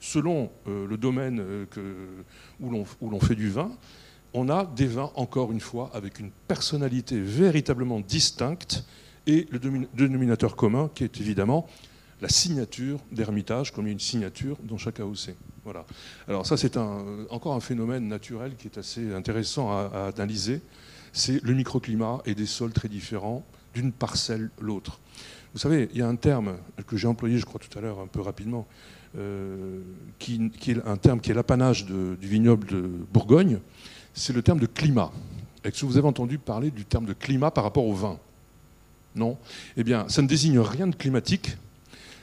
selon euh, le domaine euh, où l'on fait du vin, on a des vins, encore une fois, avec une personnalité véritablement distincte et le dénominateur commun qui est évidemment la signature d'Hermitage, comme il y a une signature dans chaque AOC. Voilà. Alors ça, c'est encore un phénomène naturel qui est assez intéressant à analyser. C'est le microclimat et des sols très différents d'une parcelle l'autre. Vous savez, il y a un terme que j'ai employé, je crois, tout à l'heure, un peu rapidement, euh, qui, est un terme qui est l'apanage du vignoble de Bourgogne, c'est le terme de climat. Est-ce que vous avez entendu parler du terme de climat par rapport au vin? Non? Eh bien, ça ne désigne rien de climatique,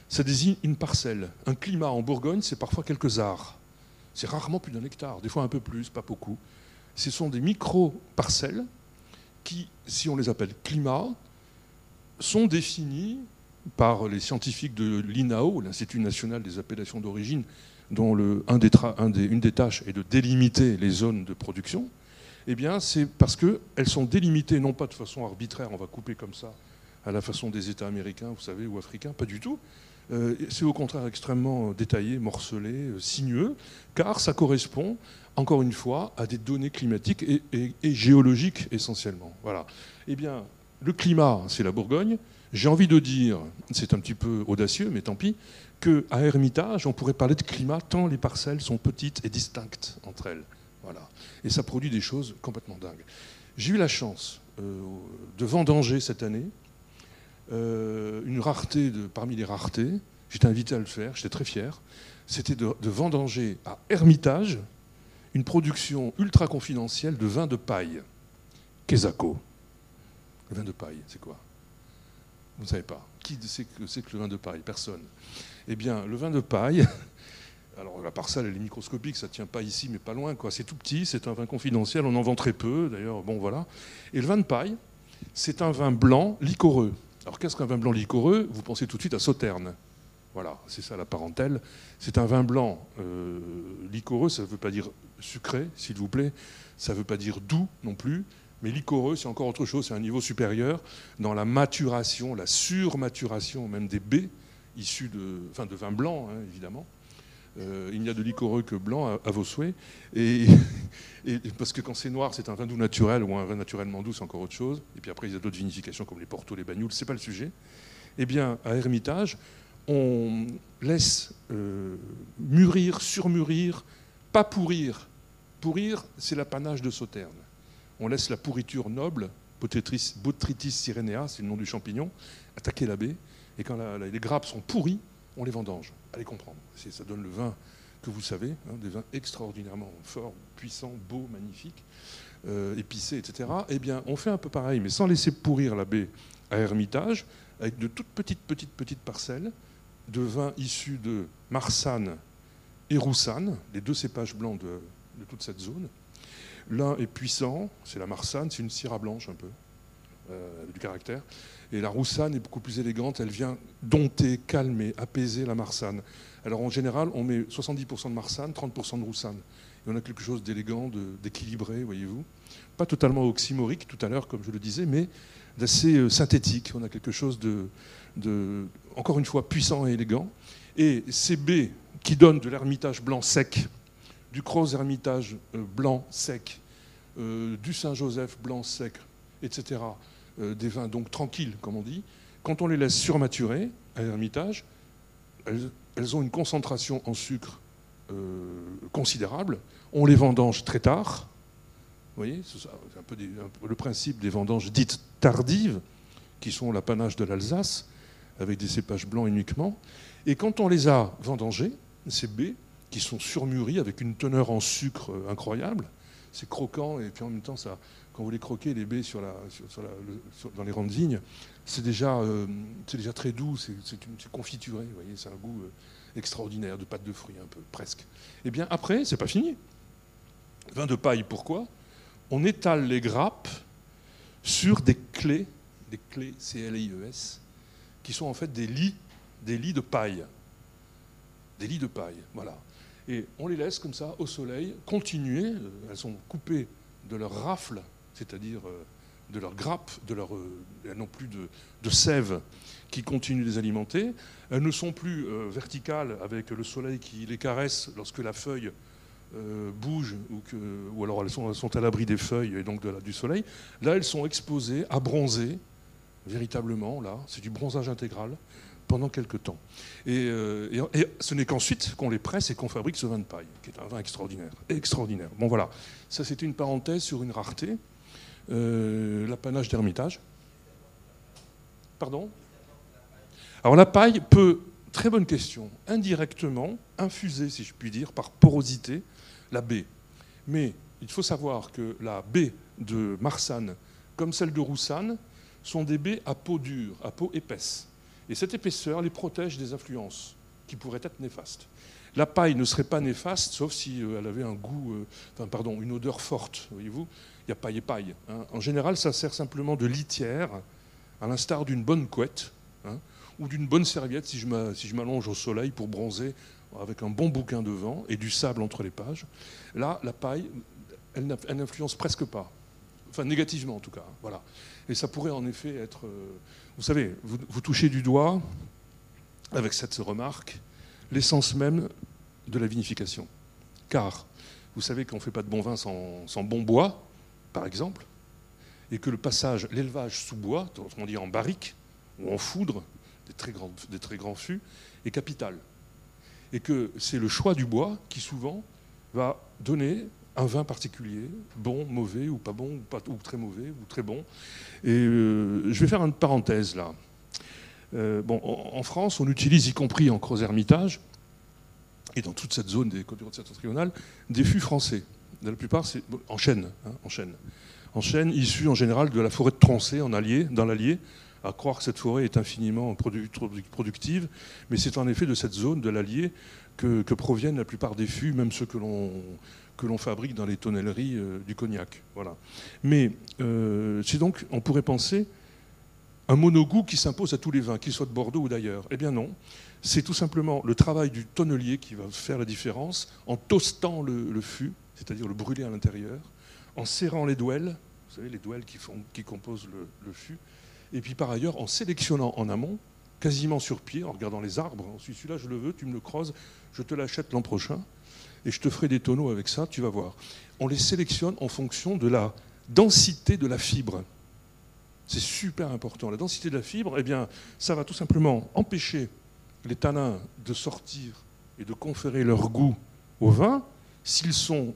ça désigne une parcelle. Un climat en Bourgogne, c'est parfois quelques arts. C'est rarement plus d'un hectare, des fois un peu plus, pas beaucoup. Ce sont des micro-parcelles qui, si on les appelle climat, sont définis par les scientifiques de l'INAO, l'Institut national des appellations d'origine, dont une des tâches est de délimiter les zones de production, eh bien, c'est parce qu'elles sont délimitées non pas de façon arbitraire, on va couper comme ça, à la façon des États américains, vous savez, ou africains, pas du tout. Euh, c'est au contraire extrêmement détaillé, morcelé, euh, sinueux, car ça correspond, encore une fois, à des données climatiques et, et géologiques essentiellement. Voilà. Eh bien, le climat, c'est la Bourgogne. J'ai envie de dire, c'est un petit peu audacieux, mais tant pis, qu'à Hermitage, on pourrait parler de climat tant les parcelles sont petites et distinctes entre elles. Voilà. Et ça produit des choses complètement dingues. J'ai eu la chance euh, de vendanger cette année, euh, une rareté parmi les raretés. J'étais invité à le faire, j'étais très fier. C'était de, de, vendanger à Hermitage une production ultra confidentielle de vin de paille, Quesaco. Le vin de paille, c'est quoi? Vous ne savez pas. Qui sait que c'est que le vin de paille? Personne. Eh bien, le vin de paille, alors la parcelle elle est microscopique, ça ne tient pas ici mais pas loin, quoi. C'est tout petit, c'est un vin confidentiel, on en vend très peu, d'ailleurs, bon voilà. Et le vin de paille, c'est un vin blanc liquoreux. Alors qu'est-ce qu'un vin blanc liquoreux? Vous pensez tout de suite à Sauterne. Voilà, c'est ça la parentèle. C'est un vin blanc euh, liquoreux, ça ne veut pas dire sucré, s'il vous plaît, ça ne veut pas dire doux non plus, mais liquoreux, c'est encore autre chose, c'est un niveau supérieur dans la maturation, la surmaturation même des baies issues de, vin blanc, hein, évidemment. Euh, il n'y a de liquoreux que blanc à, vos souhaits. Et, parce que quand c'est noir, c'est un vin doux naturel ou un vin naturellement doux, c'est encore autre chose. Et puis après, il y a d'autres vinifications comme les Porto, les Bagnoul, c'est pas le sujet. Eh bien, à Hermitage, on laisse euh, mûrir, surmûrir, pas pourrir. Pourrir, c'est l'apanage de Sauterne on laisse la pourriture noble, Botrytis sirenea, c'est le nom du champignon, attaquer la baie. Et quand les grappes sont pourries, on les vendange. Allez comprendre. Ça donne le vin que vous savez, hein, des vins extraordinairement forts, puissants, beaux, magnifiques, euh, épicés, etc. Eh bien, on fait un peu pareil, mais sans laisser pourrir la baie à Hermitage, avec de toutes petites, petites, petites parcelles de vins issus de Marsanne et Roussanne, les deux cépages blancs de toute cette zone. L'un est puissant, c'est la Marsanne, c'est une syrah blanche un peu, euh, du caractère. Et la roussane est beaucoup plus élégante, elle vient dompter, calmer, apaiser la marsanne. Alors en général, on met 70% de marsanne, 30% de roussane. Et on a quelque chose d'élégant, d'équilibré, voyez-vous. Pas totalement oxymorique tout à l'heure, comme je le disais, mais d'assez euh, synthétique. On a quelque chose de, de, encore une fois, puissant et élégant. Et ces baies qui donnent de l'ermitage blanc sec, du Croz ermitage euh, blanc sec, euh, du Saint-Joseph blanc sec, etc., des vins donc tranquilles, comme on dit, quand on les laisse surmaturer à l'ermitage, elles, ont une concentration en sucre considérable. On les vendange très tard. Vous voyez, c'est un peu le principe des vendanges dites tardives, qui sont l'apanage de l'Alsace, avec des cépages blancs uniquement. Et quand on les a vendangés, ces baies, qui sont surmûries avec une teneur en sucre incroyable, c'est croquant, et puis en même temps, ça, quand vous les croquez, les baies sur dans les vignes, c'est déjà, euh, déjà très doux, c'est confituré, vous voyez, c'est un goût euh, extraordinaire de pâte de fruits, un peu, presque. Eh bien après, c'est pas fini. Vin de paille, pourquoi? On étale les grappes sur des clés, des clés C-L-I-E-S, qui sont en fait des lits, des lits de paille. Des lits de paille, voilà. Et on les laisse comme ça au soleil continuer. Euh, elles sont coupées de leur rafle, c'est-à-dire euh, de leur grappe, de leur, euh, elles n'ont plus de, sève qui continue de les alimenter. Elles ne sont plus verticales avec le soleil qui les caresse lorsque la feuille bouge ou, alors elles sont, à l'abri des feuilles et donc du soleil. Là, elles sont exposées à bronzer véritablement, là, c'est du bronzage intégral pendant quelques temps. Euh, et, ce n'est qu'ensuite qu'on les presse et qu'on fabrique ce vin de paille, qui est un vin extraordinaire. Extraordinaire. Bon voilà, ça c'était une parenthèse sur une rareté, euh, l'apanage d'Hermitage. Pardon? Alors la paille peut, très bonne question, indirectement infuser, si je puis dire, par porosité, la baie. Mais il faut savoir que la baie de Marsanne, comme celle de Roussanne, sont des baies à peau dure, à peau épaisse. Et cette épaisseur les protège des influences qui pourraient être néfastes. La paille ne serait pas néfaste, sauf si euh, elle avait un goût, euh, enfin, pardon, une odeur forte. Voyez-vous, y a paille et paille. Hein. En général, ça sert simplement de litière, à l'instar d'une bonne couette hein, ou d'une bonne serviette si je m'allonge au soleil pour bronzer avec un bon bouquin de vent et du sable entre les pages. Là, la paille, elle n'influence presque pas, enfin négativement en tout cas. Hein. Voilà. Et ça pourrait en effet être... Euh, vous savez, vous, touchez du doigt, avec cette remarque, l'essence même de la vinification. Car vous savez qu'on ne fait pas de bon vin sans, bon bois, par exemple, et que le passage, l'élevage sous bois, on dit en barrique ou en foudre, des très grands, des très grands fûts, est capital. Et que c'est le choix du bois qui souvent va donner un vin particulier, bon, mauvais ou pas bon, ou, pas, ou très mauvais ou très bon. Et euh, je vais faire une parenthèse là. Euh, bon, en, France, on utilise, y compris en Creuse-Hermitage, et dans toute cette zone des côtes du septentrionales, des fûts français. La plupart, c'est en chêne, hein, en chêne. En chêne, issus en général de la forêt de Troncé, en Allier, dans l'Allier, à croire que cette forêt est infiniment productive, mais c'est en effet de cette zone de l'Allier que, proviennent la plupart des fûts, même ceux que l'on que l'on fabrique dans les tonnelleries euh, du cognac. Voilà. Mais euh, c'est donc, on pourrait penser, un monogoût qui s'impose à tous les vins, qu'ils soient de Bordeaux ou d'ailleurs. Eh bien non, c'est tout simplement le travail du tonnelier qui va faire la différence en toastant le, fût, c'est-à-dire le brûler à l'intérieur, en serrant les douelles, vous savez, les douelles qui, font, qui composent le, le fût, et puis par ailleurs en sélectionnant en amont, quasiment sur pied, en regardant les arbres, ensuite celui-là je le veux, tu me le creuses, je te l'achète l'an prochain et je te ferai des tonneaux avec ça, tu vas voir. On les sélectionne en fonction de la densité de la fibre. C'est super important. La densité de la fibre, eh bien, ça va tout simplement empêcher les tanins de sortir et de conférer leur goût au vin s'ils sont,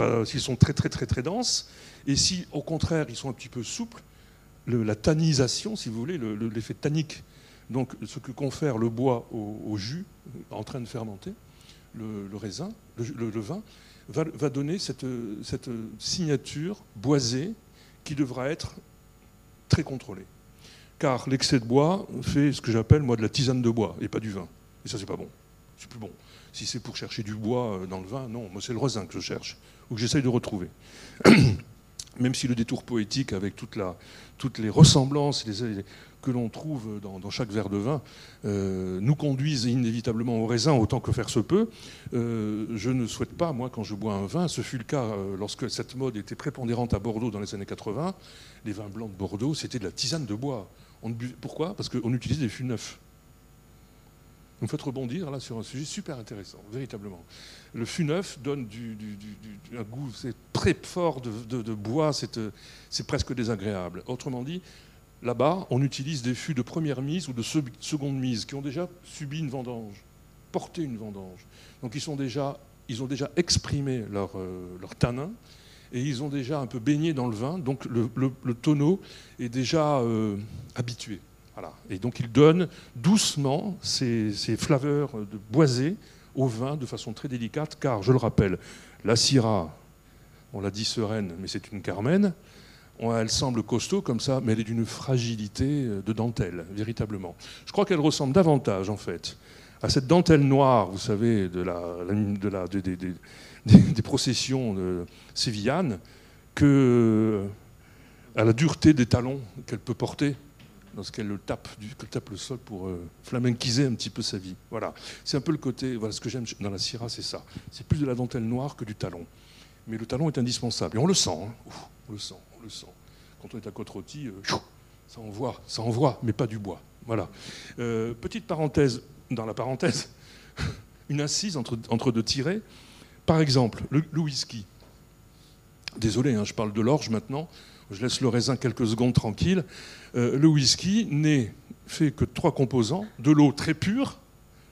euh, sont très très très très denses et si au contraire ils sont un petit peu souples, la tannisation, si vous voulez, l'effet tannique, donc ce que confère le bois au jus en train de fermenter, le, raisin, le, vin, va, donner cette, cette, signature boisée qui devra être très contrôlée. Car l'excès de bois fait ce que j'appelle moi de la tisane de bois et pas du vin. Et ça c'est pas bon. C'est plus bon. Si c'est pour chercher du bois euh, dans le vin, non, moi c'est le raisin que je cherche ou que j'essaye de retrouver. Même si le détour poétique avec toutes les ressemblances, que l'on trouve dans, chaque verre de vin euh, nous conduisent inévitablement au raisin autant que faire se peut. Euh, je ne souhaite pas, moi, quand je bois un vin, ce fut le cas lorsque cette mode était prépondérante à Bordeaux dans les années 80, les vins blancs de Bordeaux, c'était de la tisane de bois. pourquoi? Parce qu'on utilisait des fûts neufs. Vous me faites rebondir là sur un sujet super intéressant, véritablement. Le fût neuf donne un goût très fort de, bois, c'est presque désagréable. Autrement dit, Là-bas, on utilise des fûts de première mise ou de seconde mise qui ont déjà subi une vendange, porté une vendange. Donc ils, ont déjà exprimé leur, euh, leur, tanin et ils ont déjà un peu baigné dans le vin. Donc le, tonneau est déjà euh, habitué. Et donc il donne doucement ces, ces flaveurs de boisé au vin de façon très délicate, car je le rappelle, la Syrah, on l'a dit sereine, mais c'est une Carmen. Elle semble costaud comme ça, mais elle est d'une fragilité euh, de dentelle, véritablement. Je crois qu'elle ressemble davantage, en fait, à cette dentelle noire, vous savez, de la, de la, des, processions de sévillanes, que euh, à la dureté des talons qu'elle peut porter lorsqu'elle tape, tape le sol pour euh, flamenquiser un petit peu sa vie. Voilà, c'est un peu le côté. Voilà, ce que j'aime dans la Syrah, c'est ça. C'est plus de la dentelle noire que du talon. Mais le talon est indispensable. Et on le sent. Hein. on le sent le sent. Quand on est à côte rôtie, euh, ça envoie, ça envoie, mais pas du bois. Voilà. Euh, petite parenthèse dans la parenthèse, une entre, entre deux tirets. Par exemple, le, whisky. Désolé, hein, je parle de l'orge maintenant. Je laisse le raisin quelques secondes tranquille. Euh, le whisky n'est fait que de trois composants de l'eau très pure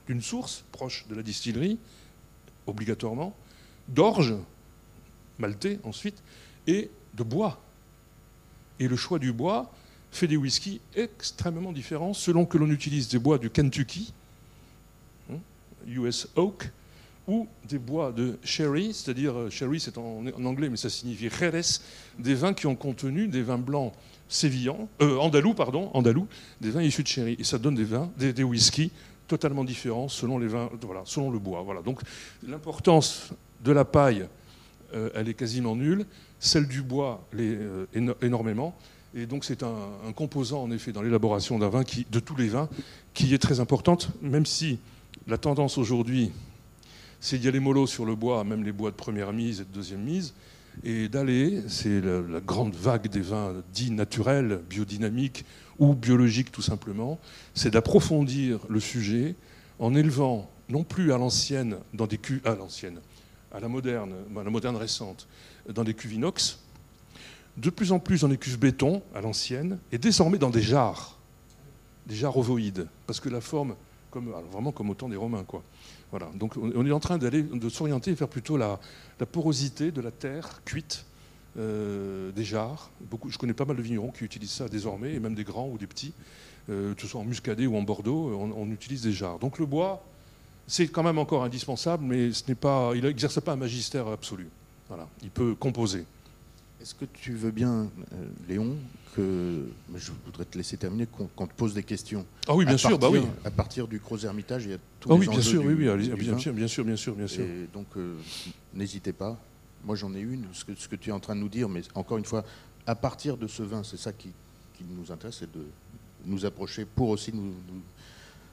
d'une source proche de la distillerie, obligatoirement, d'orge, maltais ensuite, et de bois. Et le choix du bois fait des whiskies extrêmement différents selon que l'on utilise des bois du Kentucky, US hein, Oak, ou des bois de sherry, c'est-à-dire euh, sherry c'est en, anglais mais ça signifie jerez, des vins qui ont contenu des vins blancs sévillants, euh, andalous pardon, andalous, des vins issus de sherry et ça donne des vins, des, des whiskies totalement différents selon les vins, voilà, selon le bois. Voilà. Donc l'importance de la paille, euh, elle est quasiment nulle celle du bois l'est énormément. Et donc c'est un, composant en effet dans l'élaboration d'un vin, qui, de tous les vins, qui est très importante, même si la tendance aujourd'hui, c'est d'y aller mollo sur le bois, même les bois de première mise et de deuxième mise, et d'aller, c'est la, grande vague des vins dits naturels, biodynamiques ou biologiques tout simplement, c'est d'approfondir le sujet en élevant non plus à l'ancienne, dans des cuves, à l'ancienne, à la moderne, à la moderne récente, dans des cuves inox, de plus en plus dans des cuves béton à l'ancienne, et désormais dans des jarres, des jarres ovoïdes, parce que la forme, comme, vraiment comme au temps des Romains, quoi. Voilà. Donc on est en train d'aller, de s'orienter faire plutôt la, porosité de la terre cuite euh, des jarres. Beaucoup, je connais pas mal de vignerons qui utilisent ça désormais, et même des grands ou des petits, euh, que ce soit en muscadet ou en Bordeaux, on, on utilise des jarres. Donc le bois, c'est quand même encore indispensable, mais ce n'est pas, il n'exerce pas un magistère absolu il peut composer. Est-ce que tu veux bien, euh, Léon, que je voudrais te laisser terminer, qu'on te pose des questions Ah oui, bien sûr, bah oui. À partir du Gros Hermitage, il y a tout. Ah oui, bien sûr, oui, oui, bien, sûr, bien sûr, bien sûr, bien sûr. Et donc, euh, n'hésitez pas. Moi, j'en ai une, ce que, ce que, tu es en train de nous dire, mais encore une fois, à partir de ce vin, c'est ça qui, nous intéresse, c'est de nous approcher pour aussi nous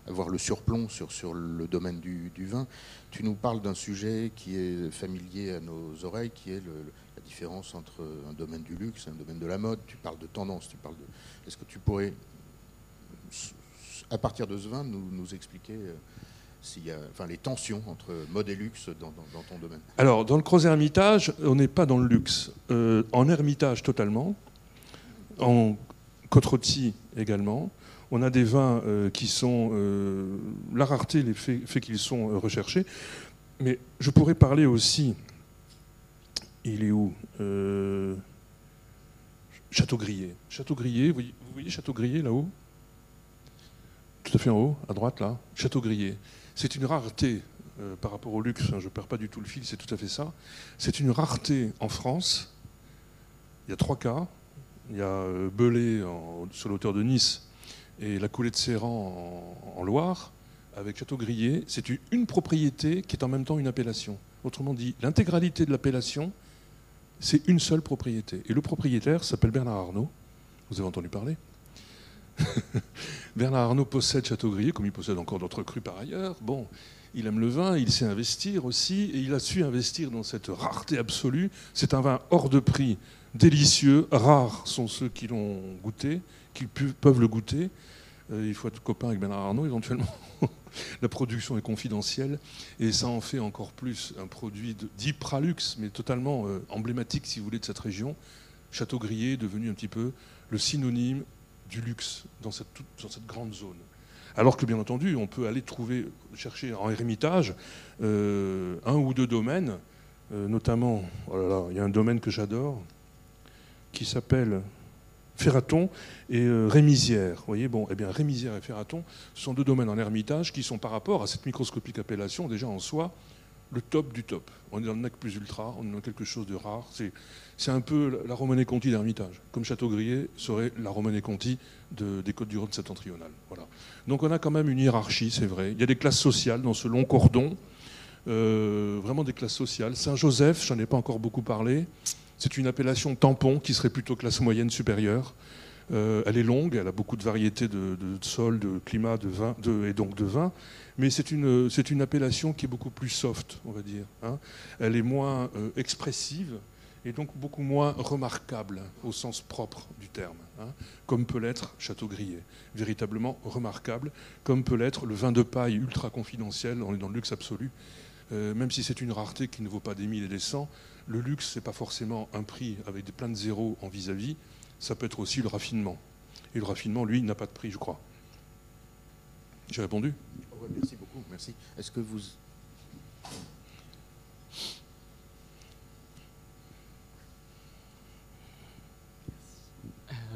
avoir le surplomb sur, sur le domaine du, vin. Tu nous parles d'un sujet qui est familier à nos oreilles, qui est la différence entre un domaine du luxe et un domaine de la mode. Tu parles de tendance, tu parles de... Est-ce que tu pourrais, à partir de ce vin, nous, expliquer euh, s'il y a, enfin, les tensions entre mode et luxe dans, ton domaine? Alors, dans le Gros Hermitage, on n'est pas dans le luxe. Euh, en Hermitage, totalement. En côte également. On a des vins euh, qui sont. Euh, la rareté les fait, qu'ils sont recherchés. Mais je pourrais parler aussi. Il est où Château-Grillé. Château-Grillé, vous voyez Château-Grillé là-haut? Tout à fait en haut, à droite là. Château-Grillé. C'est une rareté par rapport au luxe, hein, je ne perds pas du tout le fil, c'est tout à fait ça. C'est une rareté en France. Il y a trois cas. Il y a Belay sur l'auteur de Nice et la coulée de Serran en, Loire, avec Château-Grillé, c'est une propriété qui est en même temps une appellation. Autrement dit, l'intégralité de l'appellation, c'est une seule propriété. Et le propriétaire s'appelle Bernard Arnault. Vous avez entendu parler Bernard Arnault possède Châteaubriand, comme il possède encore d'autres crus par ailleurs. Bon, il aime le vin, il sait investir aussi, et il a su investir dans cette rareté absolue. C'est un vin hors de prix, délicieux. Rares sont ceux qui l'ont goûté, qui peuvent le goûter. Euh, il faut être copain avec Bernard Arnault éventuellement. la production est confidentielle et ça en fait encore plus un produit dit Pralux, mais totalement euh, emblématique, si vous voulez, de cette région. Château Grillé est devenu un petit peu le synonyme du luxe dans cette, dans cette grande zone. Alors que bien entendu, on peut aller trouver, chercher en Ermitage euh, un ou deux domaines, notamment, oh il y a un domaine que j'adore, qui s'appelle Ferraton et euh, Rémisière. Voyez, bon, eh bien, Rémisière et Ferraton sont deux domaines en Ermitage qui sont par rapport à cette microscopique appellation déjà en soi le top du top. On est dans le plus ultra, on est dans quelque chose de rare. C'est un peu la Romanée Conti d'Hermitage, comme Château-Grier serait la Romanée Conti de, des Côtes-du-Rhône septentrionales. Voilà. Donc on a quand même une hiérarchie, c'est vrai. Il y a des classes sociales dans ce long cordon, euh, vraiment des classes sociales. Saint-Joseph, j'en ai pas encore beaucoup parlé. C'est une appellation tampon qui serait plutôt classe moyenne supérieure. Euh, elle est longue, elle a beaucoup de variétés de, sol, de climat, de vin, et donc de vin, mais c'est une, appellation qui est beaucoup plus soft, on va dire. Hein. Elle est moins euh, expressive et donc beaucoup moins remarquable au sens propre du terme, hein, comme peut l'être Château-Grier, véritablement remarquable, comme peut l'être le vin de paille ultra confidentiel, on est dans le luxe absolu, euh, même si c'est une rareté qui ne vaut pas des mille et des cents, le luxe, ce n'est pas forcément un prix avec des pleins de zéros en vis-à-vis, ça peut être aussi le raffinement. Et le raffinement, lui, n'a pas de prix, je crois. J'ai répondu? Merci beaucoup, merci. Est-ce que vous...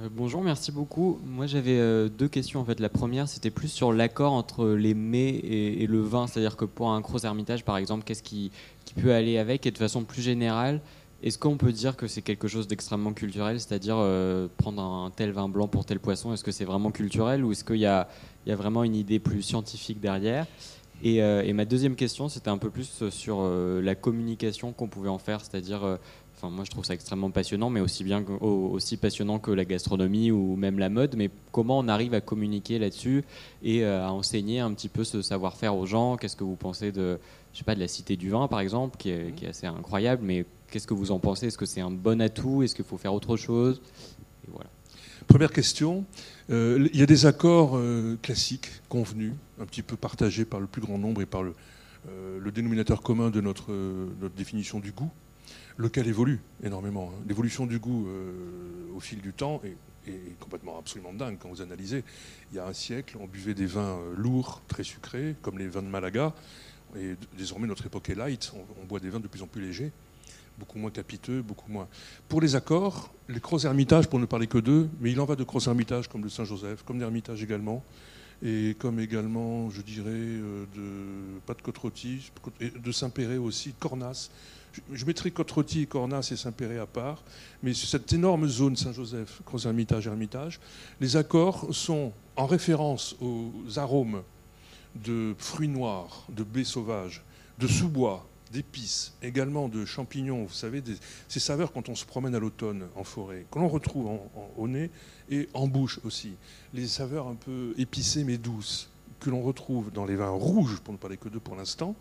Euh, bonjour, merci beaucoup. Moi j'avais euh, deux questions en fait. La première c'était plus sur l'accord entre les mets et, le vin, c'est-à-dire que pour un gros ermitage par exemple, qu'est-ce qui, peut aller avec Et de façon plus générale, est-ce qu'on peut dire que c'est quelque chose d'extrêmement culturel, c'est-à-dire euh, prendre un tel vin blanc pour tel poisson, est-ce que c'est vraiment culturel ou est-ce qu'il y, a, vraiment une idée plus scientifique derrière? Et, et, ma deuxième question, c'était un peu plus sur la communication qu'on pouvait en faire, c'est-à-dire moi, je trouve ça extrêmement passionnant, mais aussi, bien, aussi passionnant que la gastronomie ou même la mode. Mais comment on arrive à communiquer là-dessus et euh, à enseigner un petit peu ce savoir-faire aux gens? Qu'est-ce que vous pensez de, je sais pas, de la Cité du Vin, par exemple, qui est, qui est assez incroyable, mais qu'est-ce que vous en pensez? Est-ce que c'est un bon atout? Est-ce qu'il faut faire autre chose? Et voilà. Première question. Euh, il y a des accords euh, classiques, convenus, un petit peu partagés par le plus grand nombre et par le, le dénominateur commun de notre, notre définition du goût lequel évolue énormément. Hein? L'évolution du goût euh, au fil du temps est, complètement absolument dingue quand vous analysez. Il y a un siècle, on buvait des vins euh, lourds, très sucrés, comme les vins de Malaga. Et désormais, notre époque est light. On, boit des vins de plus en plus légers, beaucoup moins capiteux, beaucoup moins. Pour les accords, les Gros Hermitages, pour ne parler que d'eux, mais il en va de Gros Hermitages comme le Saint-Joseph, comme l'Hermitage également, et comme également, je dirais, euh, de pas de côte de Saint-Péret aussi, de Cornas je, mettrai côte Cornas et Saint-Péret à part, mais cette énorme zone Saint-Joseph, Gros-Hermitage, Hermitage, les accords sont en référence aux arômes de fruits noirs, de baies sauvages, de sous-bois, d'épices, également de champignons, vous savez, ces saveurs quand on se promène à l'automne en forêt, que l'on retrouve au nez et en bouche aussi. Les saveurs un peu épicées mais douces que l'on retrouve dans les vins rouges, pour ne parler que d'eux pour l'instant,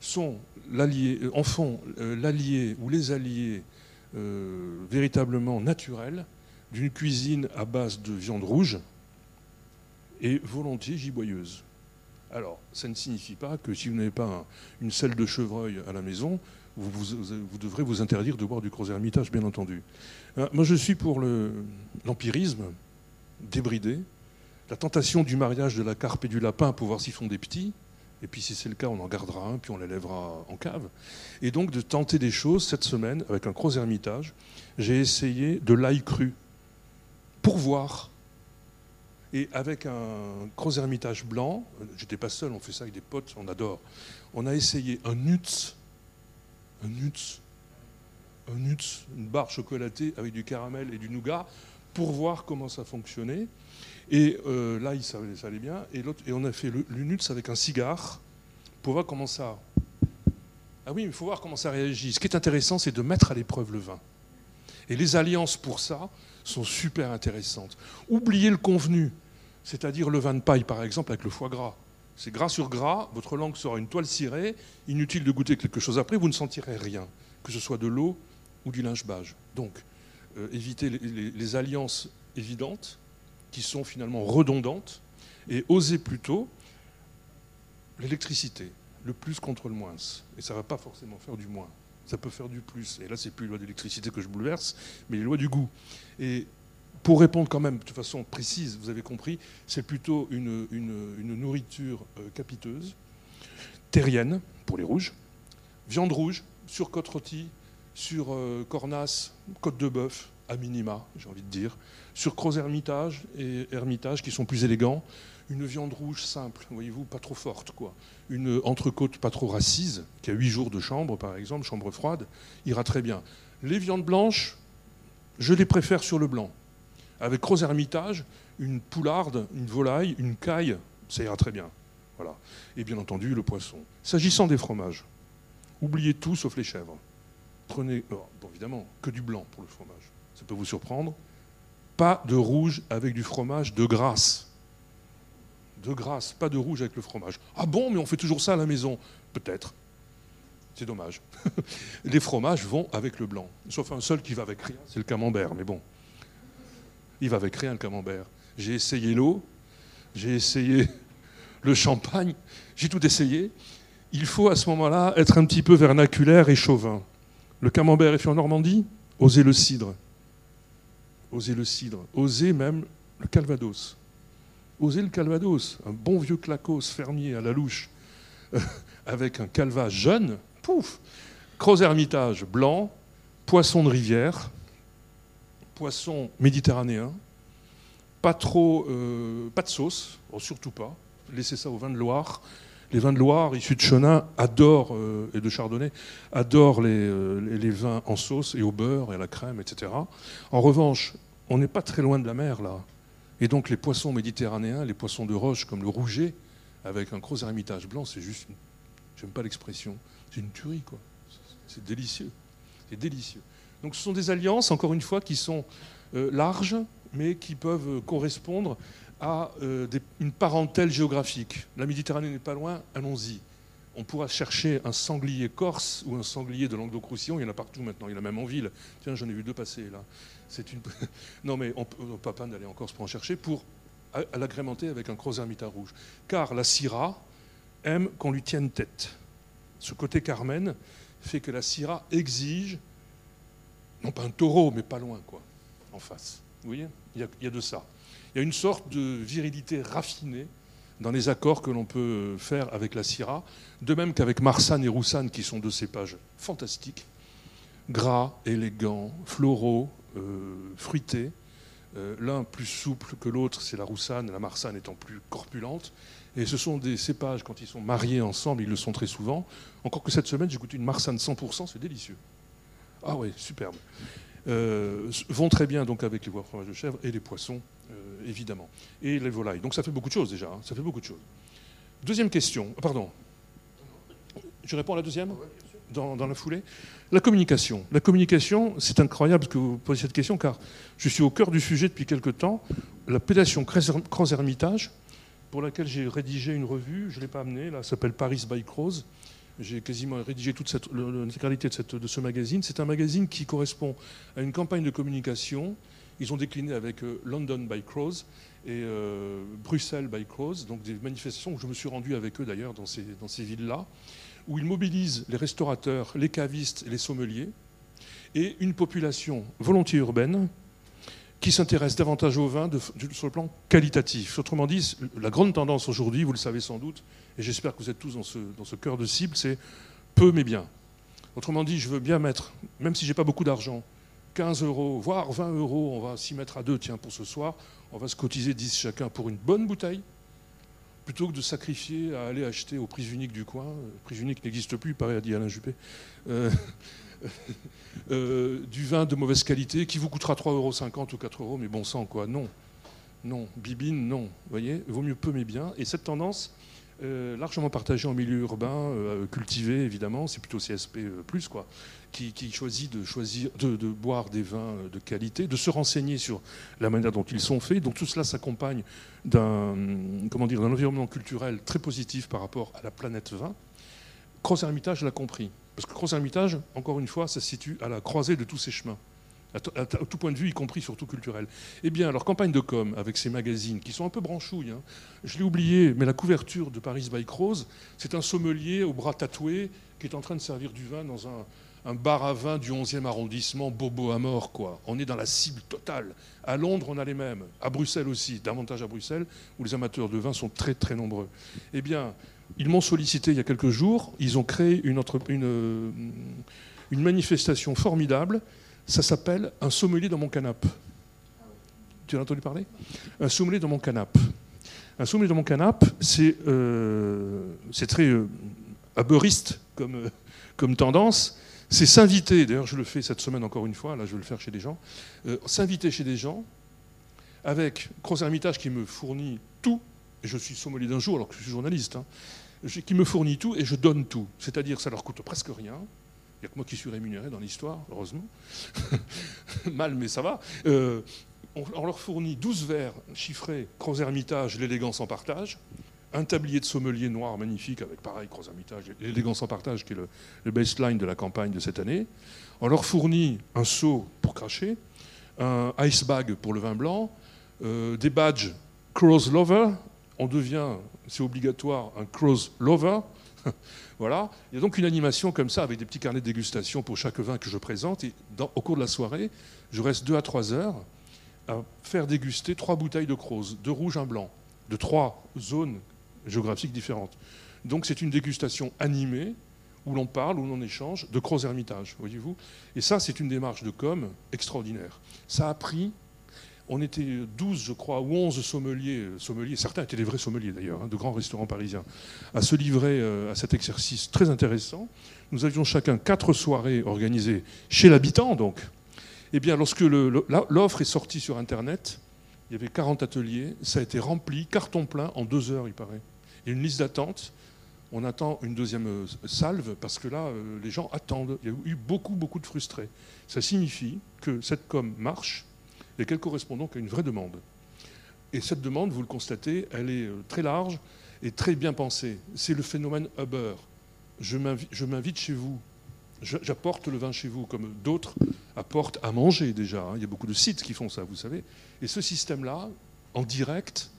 sont l'allié, euh, en font euh, l'allié ou les alliés euh, véritablement naturels d'une cuisine à base de viande rouge et volontiers giboyeuse. Alors, ça ne signifie pas que si vous n'avez pas une selle de chevreuil à la maison, vous, devrez vous interdire de boire du Gros Hermitage, bien entendu. moi, je suis pour l'empirisme débridé, la tentation du mariage de la carpe et du lapin pour voir s'ils font des petits, et puis si c'est le cas, on en gardera un, puis on l'élèvera en cave. Et donc de tenter des choses cette semaine avec un gros ermitage. J'ai essayé de l'ail cru pour voir. Et avec un gros ermitage blanc, j'étais pas seul, on fait ça avec des potes, on adore. On a essayé un nuts, un nuts, un nuts, une barre chocolatée avec du caramel et du nougat pour voir comment ça fonctionnait. Et euh, là, ça, allait bien. Et, on a fait le, avec un cigare pour voir comment ça. Ah oui, il faut voir comment ça réagit. Ce qui est intéressant, c'est de mettre à l'épreuve le vin. Et les alliances pour ça sont super intéressantes. Oubliez le convenu, c'est-à-dire le vin de paille par exemple avec le foie gras. C'est gras sur gras, votre langue sera une toile cirée, inutile de goûter quelque chose après, vous ne sentirez rien, que ce soit de l'eau ou du linge bage. Donc, euh, évitez les, alliances évidentes, qui sont finalement redondantes, et osez plutôt l'électricité, le plus contre le moins. Et ça ne va pas forcément faire du moins, ça peut faire du plus. Et là, c'est plus les lois d'électricité que je bouleverse, mais les lois du goût. Et pour répondre quand même de façon précise, vous avez compris, c'est plutôt une, nourriture euh, capiteuse, terrienne pour les rouges, viande rouge, sur côte rôtie, sur euh, cornasse, côte de bœuf, à minima, j'ai envie de dire, sur Gros Hermitage et Hermitage qui sont plus élégants, une viande rouge simple, voyez-vous, pas trop forte, quoi. Une entrecôte pas trop racise, qui a 8 jours de chambre, par exemple, chambre froide, ira très bien. Les viandes blanches, je les préfère sur le blanc. Avec Gros Hermitage, une poularde, une volaille, une caille, ça ira très bien. Voilà. Et bien entendu, le poisson. S'agissant des fromages, oubliez tout sauf les chèvres. Prenez, oh, évidemment, que du blanc pour le fromage. Ça peut vous surprendre. Pas de rouge avec du fromage de grâce. De grâce, pas de rouge avec le fromage. Ah bon, mais on fait toujours ça à la maison. Peut-être. C'est dommage. les fromages vont avec le blanc. Sauf un seul qui va avec rien, c'est le camembert. Mais bon, il va avec rien le camembert. J'ai essayé l'eau, j'ai essayé le champagne, j'ai tout essayé. Il faut à ce moment-là être un petit peu vernaculaire et chauvin. Le camembert est fait en Normandie, osez le cidre. Osez le cidre. Osez même le calvados. Osez le calvados. Un bon vieux clacos fermier à la louche, avec un calva jeune, pouf Gros hermitage blanc, poisson de rivière, poisson méditerranéen, pas trop, euh, pas de sauce, oh, surtout pas. Laissez ça au vin de Loire. Les vins de Loire, issus de Chenin, adorent, euh, et de Chardonnay, adorent euh, les, les, vins en sauce et au beurre et à la crème, etc. En revanche, on n'est pas très loin de la mer, là. Et donc les poissons méditerranéens, les poissons de roche comme le rouget, avec un gros ermitage blanc, c'est juste, j'aime pas l'expression, c'est une tuerie, quoi. C'est délicieux. C'est délicieux. Donc ce sont des alliances, encore une fois, qui sont euh, larges, mais qui peuvent correspondre à euh, une parentèle géographique. La Méditerranée n'est pas loin, allons-y. On pourra chercher un sanglier corse ou un sanglier de Languedoc-Roussillon, il y en a partout maintenant, il y en a même en ville. Tiens, j'en ai vu deux passer là. C'est une... non mais on ne peut pas d'aller en Corse pour en chercher, pour l'agrémenter avec un gros ermita rouge. Car la Syrah aime qu'on lui tienne tête. Ce côté Carmen fait que la Syrah exige non pas un taureau, mais pas loin, quoi, en face. Vous voyez? Il y, a, de ça. Il y a une sorte de virilité raffinée dans les accords que l'on peut faire avec la Syrah, de même qu'avec Marsanne et Roussanne, qui sont deux cépages fantastiques, gras, élégants, floraux, euh, fruités. Euh, l'un plus souple que l'autre, c'est la Roussanne, la Marsanne étant plus corpulente. Et ce sont des cépages, quand ils sont mariés ensemble, ils le sont très souvent. Encore que cette semaine, j'ai goûté une Marsanne 100%, c'est délicieux. Ah oui, superbe. Euh, vont très bien donc avec les voies fromage de chèvre et les poissons, euh, évidemment. Et les volailles. Donc ça fait beaucoup de choses déjà. Hein. ça fait beaucoup de choses. Deuxième question. Pardon. Je réponds à la deuxième? Dans, la foulée? La communication. La communication, c'est incroyable que vous posiez cette question car je suis au cœur du sujet depuis quelque temps. La pédation Croz-Hermitage, pour laquelle j'ai rédigé une revue, je ne l'ai pas amenée, là, s'appelle Paris by Croz. J'ai quasiment rédigé toute l'intégralité de, de, ce magazine. C'est un magazine qui correspond à une campagne de communication. Ils ont décliné avec euh, London by Crows et euh, Bruxelles by Crows, donc des manifestations où je me suis rendu avec eux d'ailleurs dans ces, dans ces villes-là, où ils mobilisent les restaurateurs, les cavistes et les sommeliers, et une population volontiers urbaine qui s'intéresse davantage au vin sur le plan qualitatif. Autrement dit, la grande tendance aujourd'hui, vous le savez sans doute, et j'espère que vous êtes tous dans ce, cœur de cible, c'est peu mais bien. Autrement dit, je veux bien mettre, même si j'ai pas beaucoup d'argent, 15 euros, voire 20 euros, on va s'y mettre à deux, tiens, pour ce soir, on va se cotiser 10 chacun pour une bonne bouteille, plutôt que de sacrifier à aller acheter au prix unique du coin. Le prix unique n'existe plus, pareil a dit Alain Juppé. Euh, Euh, du vin de mauvaise qualité qui vous coûtera 3,50 euros ou 4 euros, mais bon sang, quoi. Non. Non. Bibine, non. Vous voyez Vaut mieux peu mais bien. Et cette tendance, euh, largement partagé en milieu urbain, euh, cultivé évidemment, c'est plutôt CSP plus quoi, qui, choisit de choisir de, boire des vins de qualité, de se renseigner sur la manière dont ils sont faits. Donc tout cela s'accompagne d'un comment dire d'un environnement culturel très positif par rapport à la planète vin. Cross Hermitage l'a compris, parce que Cross Hermitage, encore une fois, ça se situe à la croisée de tous ces chemins à, tout point de vue, y compris surtout culturel. Eh bien, leur campagne de com avec ces magazines qui sont un peu branchouilles, hein. je l'ai oublié, mais la couverture de Paris by Rose, c'est un sommelier au bras tatoué qui est en train de servir du vin dans un, bar à vin du 11e arrondissement, Bobo à mort, quoi. On est dans la cible totale. À Londres, on a les mêmes. À Bruxelles aussi, davantage à Bruxelles, où les amateurs de vin sont très très nombreux. Eh bien, ils m'ont sollicité il y a quelques jours. Ils ont créé une manifestation formidable ça s'appelle un sommelier dans mon canapé. Tu as entendu parler? Un sommelier dans mon canapé. Un sommelier dans mon canapé, c'est euh, très euh, euh, comme tendance. C'est s'inviter, d'ailleurs je le fais cette semaine encore une fois, là je vais le faire chez des gens, s'inviter chez des gens avec Cross Hermitage qui me fournit tout, et je suis sommelier d'un jour alors que je suis journaliste, hein, qui me fournit tout et je donne tout. C'est-à-dire ça leur coûte presque rien, il n'y a que moi qui suis rémunéré dans l'histoire, heureusement. Mal, mais ça va. Euh, on, leur fournit 12 verres chiffrés, Croz Hermitage, l'élégance en partage. Un tablier de sommelier noir magnifique avec pareil, Croz Hermitage, l'élégance en partage qui est le, baseline de la campagne de cette année. On leur fournit un seau pour cracher, un ice bag pour le vin blanc, euh, des badges Cross Lover. On devient, c'est obligatoire, un Cross Lover. voilà. Il y a donc une animation comme ça avec des petits carnets de dégustation pour chaque vin que je présente. Et au cours de la soirée, je reste deux à trois heures à faire déguster trois bouteilles de Croze, deux rouges, un blanc, de trois zones géographiques différentes. Donc c'est une dégustation animée où l'on parle, où l'on échange de Croze Hermitage, voyez-vous. Et ça, c'est une démarche de com extraordinaire. Ça a pris on était 12, je crois, ou 11 sommeliers, sommeliers, certains étaient des vrais sommeliers d'ailleurs, hein, de grands restaurants parisiens, à se livrer euh, à cet exercice très intéressant. Nous avions chacun quatre soirées organisées chez l'habitant, donc. Eh bien, lorsque l'offre est sortie sur Internet, il y avait 40 ateliers, ça a été rempli, carton plein, en deux heures, il paraît. Il y a une liste d'attente. On attend une deuxième euh, salve parce que là, euh, les gens attendent. Il y a eu beaucoup, beaucoup de frustrés. Ça signifie que cette com marche et qu'elle correspond donc à une vraie demande. Et cette demande, vous le constatez, elle est euh, très large et très bien pensée. C'est le phénomène Uber. Je m'invite chez vous, j'apporte le vin chez vous, comme d'autres apportent à manger déjà. Hein. Il y a beaucoup de sites qui font ça, vous savez. Et ce système-là, en direct,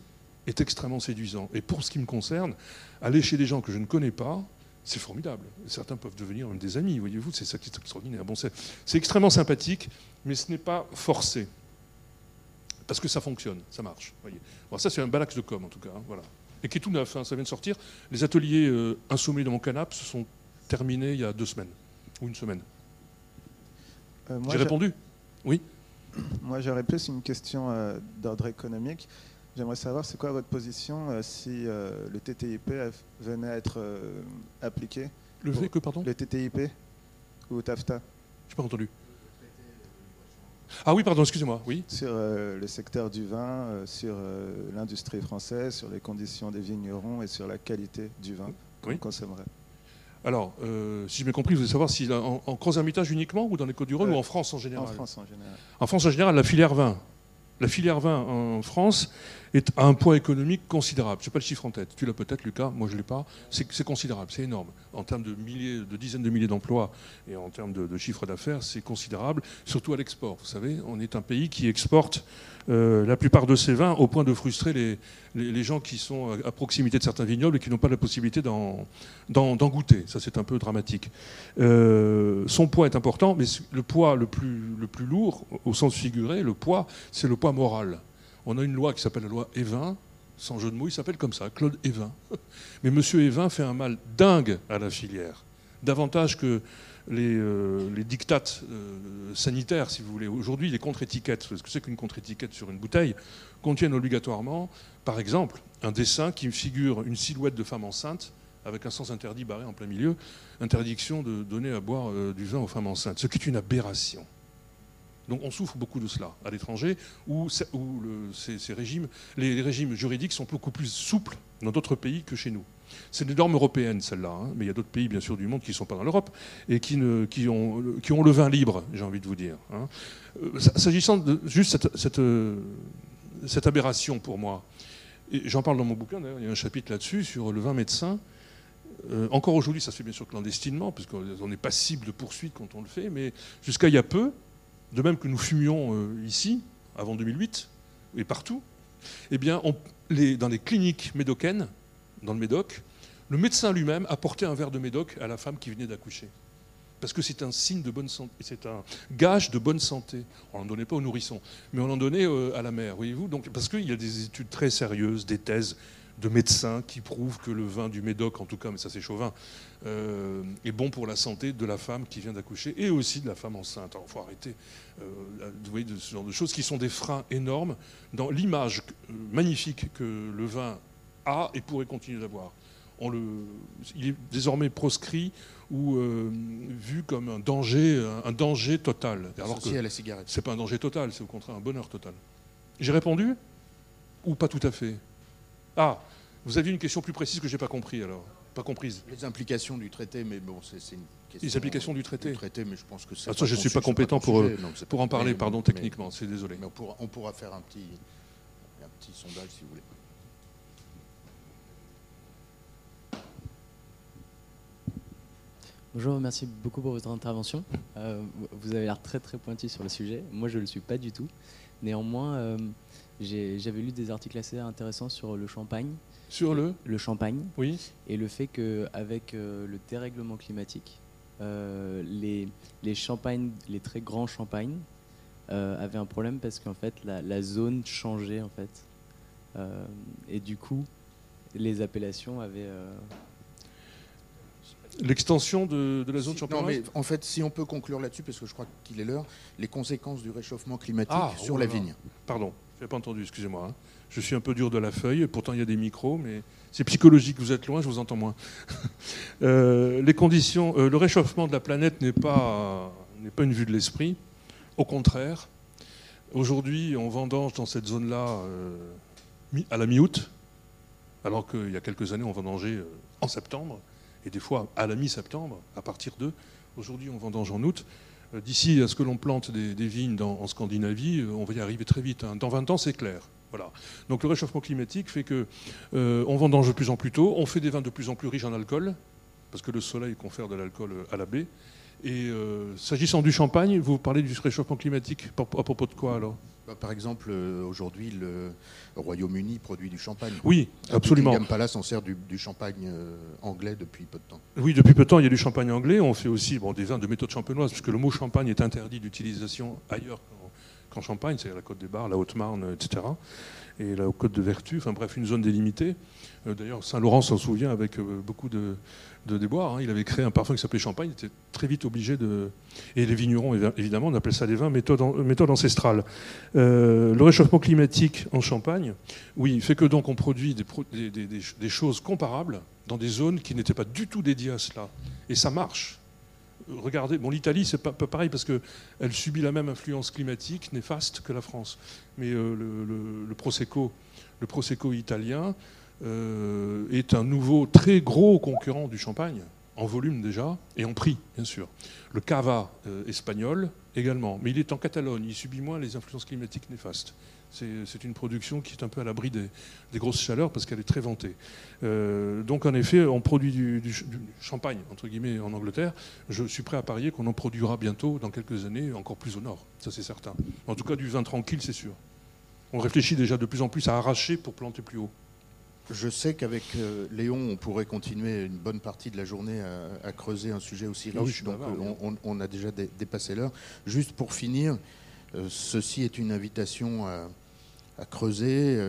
est extrêmement séduisant. Et pour ce qui me concerne, aller chez des gens que je ne connais pas, c'est formidable. Certains peuvent devenir même des amis, voyez-vous, c'est ça qui est extraordinaire. Bon, c'est extrêmement sympathique, mais ce n'est pas forcé parce que ça fonctionne, ça marche. Voyez. ça, c'est un bel axe de com, en tout cas. Hein, voilà. Et qui est tout neuf, hein, ça vient de sortir. Les ateliers euh, dans mon canapé se sont terminés il y a deux semaines, ou une semaine. Euh, J'ai répondu Oui Moi, j'aurais plus une question euh, d'ordre économique. J'aimerais savoir, c'est quoi votre position euh, si le TTIP venait à être appliqué Le fait que, pardon? Le TTIP ou TAFTA Je n'ai pas entendu. Ah oui, pardon, excusez-moi. Oui. Sur euh, le secteur du vin, euh, sur euh, l'industrie française, sur les conditions des vignerons et sur la qualité du vin qu'on consommerait. Alors, si j'ai bien compris, vous voulez savoir si en, en Croix-Hermitage uniquement ou dans les Côtes-du-Rhône ou en France en général En France en général. En France en général, la filière vin. La filière vin en France est un poids économique considérable. Je n'ai pas le chiffre en tête. Tu l'as peut-être, Lucas. Moi, je ne l'ai pas. C'est considérable, c'est énorme. En termes de, milliers, de dizaines de milliers d'emplois et en termes de, chiffre d'affaires, c'est considérable, surtout à l'export. Vous savez, on est un pays qui exporte euh, la plupart de ses vins au point de frustrer les, les, gens qui sont à proximité de certains vignobles et qui n'ont pas la possibilité d'en goûter. Ça, c'est un peu dramatique. Euh, son poids est important, mais le poids le plus, le plus lourd, au sens figuré, le poids, c'est le poids moral. On a une loi qui s'appelle la loi Evin, sans jeu de mots, il s'appelle comme ça, Claude Evin. Mais M. Evin fait un mal dingue à la filière, davantage que les, euh, euh, sanitaires, si vous voulez. Aujourd'hui, les contre-étiquettes, ce que c'est qu'une contre-étiquette sur une bouteille, contiennent obligatoirement, par exemple, un dessin qui figure une silhouette de femme enceinte avec un sens interdit barré en plein milieu, interdiction de donner à boire euh, du vin aux femmes enceintes, ce qui est une aberration. Donc on souffre beaucoup de cela à l'étranger, où, les, régimes juridiques sont beaucoup plus souples dans d'autres pays que chez nous. C'est des normes européennes, celles-là, hein. mais il y a d'autres pays, bien sûr, du monde qui ne sont pas dans l'Europe et qui, ont, le vin libre, j'ai envie de vous dire. Hein. Euh, s'agissant de juste cette, cette aberration pour moi, j'en parle dans mon bouquin, il y a un chapitre là-dessus sur le vin médecin. Euh, encore aujourd'hui, ça se fait bien sûr clandestinement, parce qu'on est passible de poursuite quand on le fait, mais jusqu'à il y a peu, de même que nous fumions euh, ici, avant 2008, et partout, eh bien, dans les cliniques médocaines, dans le Médoc, le médecin lui-même apportait un verre de Médoc à la femme qui venait d'accoucher. Parce que c'est un signe de bonne santé, c'est un gage de bonne santé. On n'en donnait pas aux nourrissons, mais on en donnait euh, à la mère, voyez-vous. Parce qu'il y a des études très sérieuses, des thèses de médecins qui prouvent que le vin du Médoc, en tout cas, mais ça c'est chauvin, euh, est bon pour la santé de la femme qui vient d'accoucher et aussi de la femme enceinte. Alors il faut arrêter euh, de ce genre de choses qui sont des freins énormes dans l'image magnifique que le vin a et pourrait continuer d'avoir. il est désormais proscrit ou euh, vu comme un danger, un, danger total. Alors que à la cigarette. C'est pas un danger total, c'est au contraire un bonheur total. J'ai répondu ou pas tout à fait? Ah, vous aviez une question plus précise que j'ai pas compris alors, pas comprise. Les implications du traité, mais bon, c'est une question. Les implications du traité. Du traité, mais je pense que c'est. Ah, je suis pas compétent pour euh, pour en parler, pardon, techniquement. C'est désolé. Mais on pourra, on pourra faire un petit un petit sondage si vous voulez. Bonjour, merci beaucoup pour votre intervention. Euh, vous avez l'air très très pointu sur le sujet. Moi, je ne le suis pas du tout. Néanmoins, euh, j'avais lu des articles assez intéressants sur le champagne. Sur le Le champagne. Oui. Et le fait qu'avec euh, le dérèglement climatique, les, les, champagnes, les très grands champagnes avaient un problème parce qu'en fait, la, la, zone changeait en fait. et du coup, les appellations avaient L'extension de, la zone champenoise Non, mais en fait, si on peut conclure là-dessus, parce que je crois qu'il est l'heure, les conséquences du réchauffement climatique ah, sur oh la vigne. Pardon, je n'ai pas entendu, excusez-moi. Hein. Je suis un peu dur de la feuille, pourtant il y a des micros, mais c'est psychologique, vous êtes loin, je vous entends moins. Euh, les conditions, euh, le réchauffement de la planète n'est pas, pas une vue de l'esprit, au contraire. Aujourd'hui, on vendange dans cette zone-là euh, à la mi-août, alors qu'il y a quelques années, on vendangeait en septembre et des fois à la mi-septembre, à partir de. Aujourd'hui, on vendange en août. Euh, d'ici à ce que l'on plante des, vignes en Scandinavie, euh, on va y arriver très vite. Hein. Dans 20 ans, c'est clair. Donc le réchauffement climatique fait que euh, on vendange de plus en plus tôt, on fait des vins de plus en plus riches en alcool, parce que le soleil confère de l'alcool à la baie. Et s'agissant du champagne, vous parlez du réchauffement climatique à propos de quoi alors? Bah, par exemple, euh, aujourd'hui, le Royaume-Uni produit du champagne. Oui, absolument. Buckingham Palace en sert du, champagne euh, anglais depuis peu de temps. Oui, depuis peu de temps, il y a du champagne anglais. On fait aussi bon, des vins de méthode champenoise, puisque le mot champagne est interdit d'utilisation ailleurs qu'en Champagne, c'est-à-dire la Côte des Bars, la Haute-Marne, etc. Et la Côte de Vertu, enfin bref, une zone délimitée. Euh, d'ailleurs, Saint-Laurent s'en souvient avec beaucoup de, de déboire. Hein. Il avait créé un parfum qui s'appelait Champagne. Il était très vite obligé de. Et les vignerons, évidemment, on appelle ça des vins méthode, ancestrale. Euh, le réchauffement climatique en Champagne, oui, fait que donc on produit des, choses comparables dans des zones qui n'étaient pas du tout dédiées à cela. Et ça marche. Regardez, bon, l'Italie, c'est pas, pareil parce qu'elle subit la même influence climatique néfaste que la France. Mais euh, le, le, Prosecco, le Prosecco italien, euh, est un nouveau très gros concurrent du champagne, en volume déjà, et en prix, bien sûr. Le cava euh, espagnol également, mais il est en Catalogne, il subit moins les influences climatiques néfastes. C'est une production qui est un peu à l'abri des, grosses chaleurs parce qu'elle est très vantée. Euh, donc en effet, on produit du, champagne, entre guillemets, en Angleterre. Je suis prêt à parier qu'on en produira bientôt, dans quelques années, encore plus au nord. Ça c'est certain. En tout cas, du vin tranquille, c'est sûr. On réfléchit déjà de plus en plus à arracher pour planter plus haut. Je sais qu'avec euh, Léon, on pourrait continuer une bonne partie de la journée à, creuser un sujet aussi ah riche. donc euh, on, a déjà dépassé l'heure. Juste pour finir, euh, ceci est une invitation à, creuser,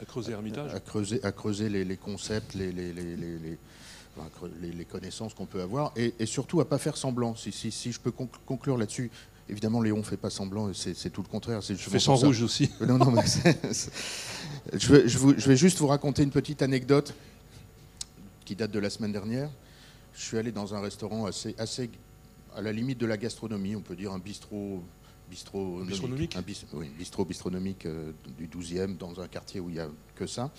à creuser à, creuser, à creuser les, concepts, les, les, les connaissances qu'on peut avoir, et, surtout à pas faire semblant. Si, si, si je peux conclure là-dessus, Évidemment, Léon ne fait pas semblant, c'est tout le contraire. Je fais sans rouge aussi. Non, non, mais je, vais, je, vais, juste vous raconter une petite anecdote qui date de la semaine dernière. Je suis allé dans un restaurant assez, assez à la limite de la gastronomie, on peut dire un bistrot bistronomique, un oui, bistrot bistronomique euh, du 12e, dans un quartier où il n'y a que ça.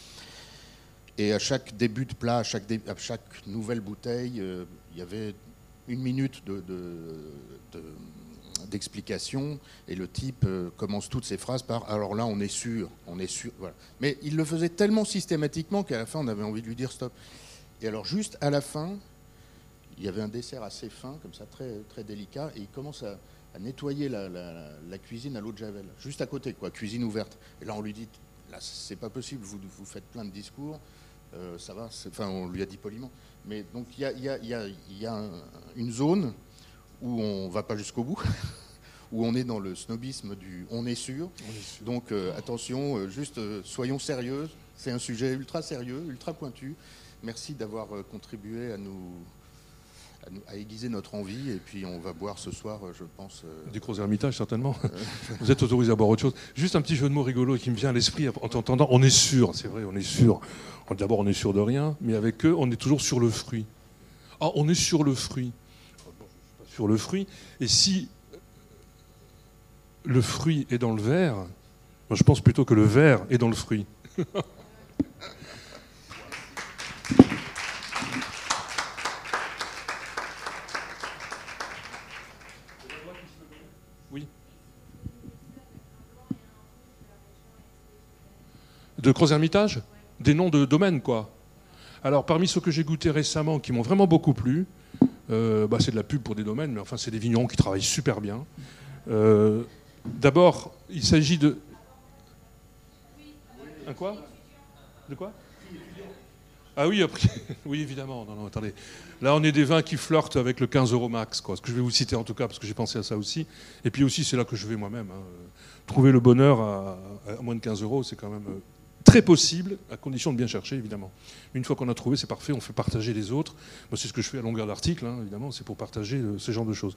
Et à chaque début de plat, à chaque, à chaque nouvelle bouteille, il y avait une minute de, d'explication et le type commence toutes ses phrases par alors là on est sûr, on est sûr. Voilà. Mais il le faisait tellement systématiquement qu'à la fin on avait envie de lui dire stop. Et alors juste à la fin, il y avait un dessert assez fin, comme ça, très, très délicat, et il commence à, nettoyer la, cuisine à l'eau de Javel, juste à côté, quoi, cuisine ouverte. Et là, on lui dit, là, c'est pas possible, vous, vous faites plein de discours, euh, ça va, enfin, on lui a dit poliment. Mais donc, il y a, y a, y a une zone où on va pas jusqu'au bout, où on est dans le snobisme du on est sûr. Donc, euh, attention, euh, juste soyons sérieux, c'est un sujet ultra sérieux, ultra pointu. Merci d'avoir contribué à nous à, aiguiser notre envie. Et puis on va boire ce soir, euh, je pense. Euh, du Gros Hermitage, certainement. Euh. Vous êtes autorisé à boire autre chose. Juste un petit jeu de mots rigolo qui me vient à l'esprit en t'entendant. On est sûr, c'est vrai, on est sûr. D'abord, on est sûr de rien, mais avec eux, on est toujours sur le fruit. Ah, on est sur le fruit. Sur le fruit. Et si le fruit est dans le verre, moi je pense plutôt que le verre est dans le fruit. De Gros-Hermitage Des noms de domaines, quoi. Alors, parmi ceux que j'ai goûtés récemment, qui m'ont vraiment beaucoup plu, euh, bah, c'est de la pub pour des domaines, mais enfin, c'est des vignerons qui travaillent super bien. Euh, d'abord, il s'agit de. Un quoi? De quoi? Ah oui, après, oui, évidemment. Non, non. Là, on est des vins qui flirtent avec le 15 euros max, quoi. Ce que je vais vous citer en tout cas, parce que j'ai pensé à ça aussi. Et puis aussi, c'est là que je vais moi-même. Hein. Trouver le bonheur à, à, moins de 15 euros, c'est quand même euh, très possible, à condition de bien chercher, évidemment. Une fois qu'on a trouvé, c'est parfait, on fait partager les autres. Moi, c'est ce que je fais à longueur d'article, hein, évidemment, c'est pour partager euh, ce genre de choses.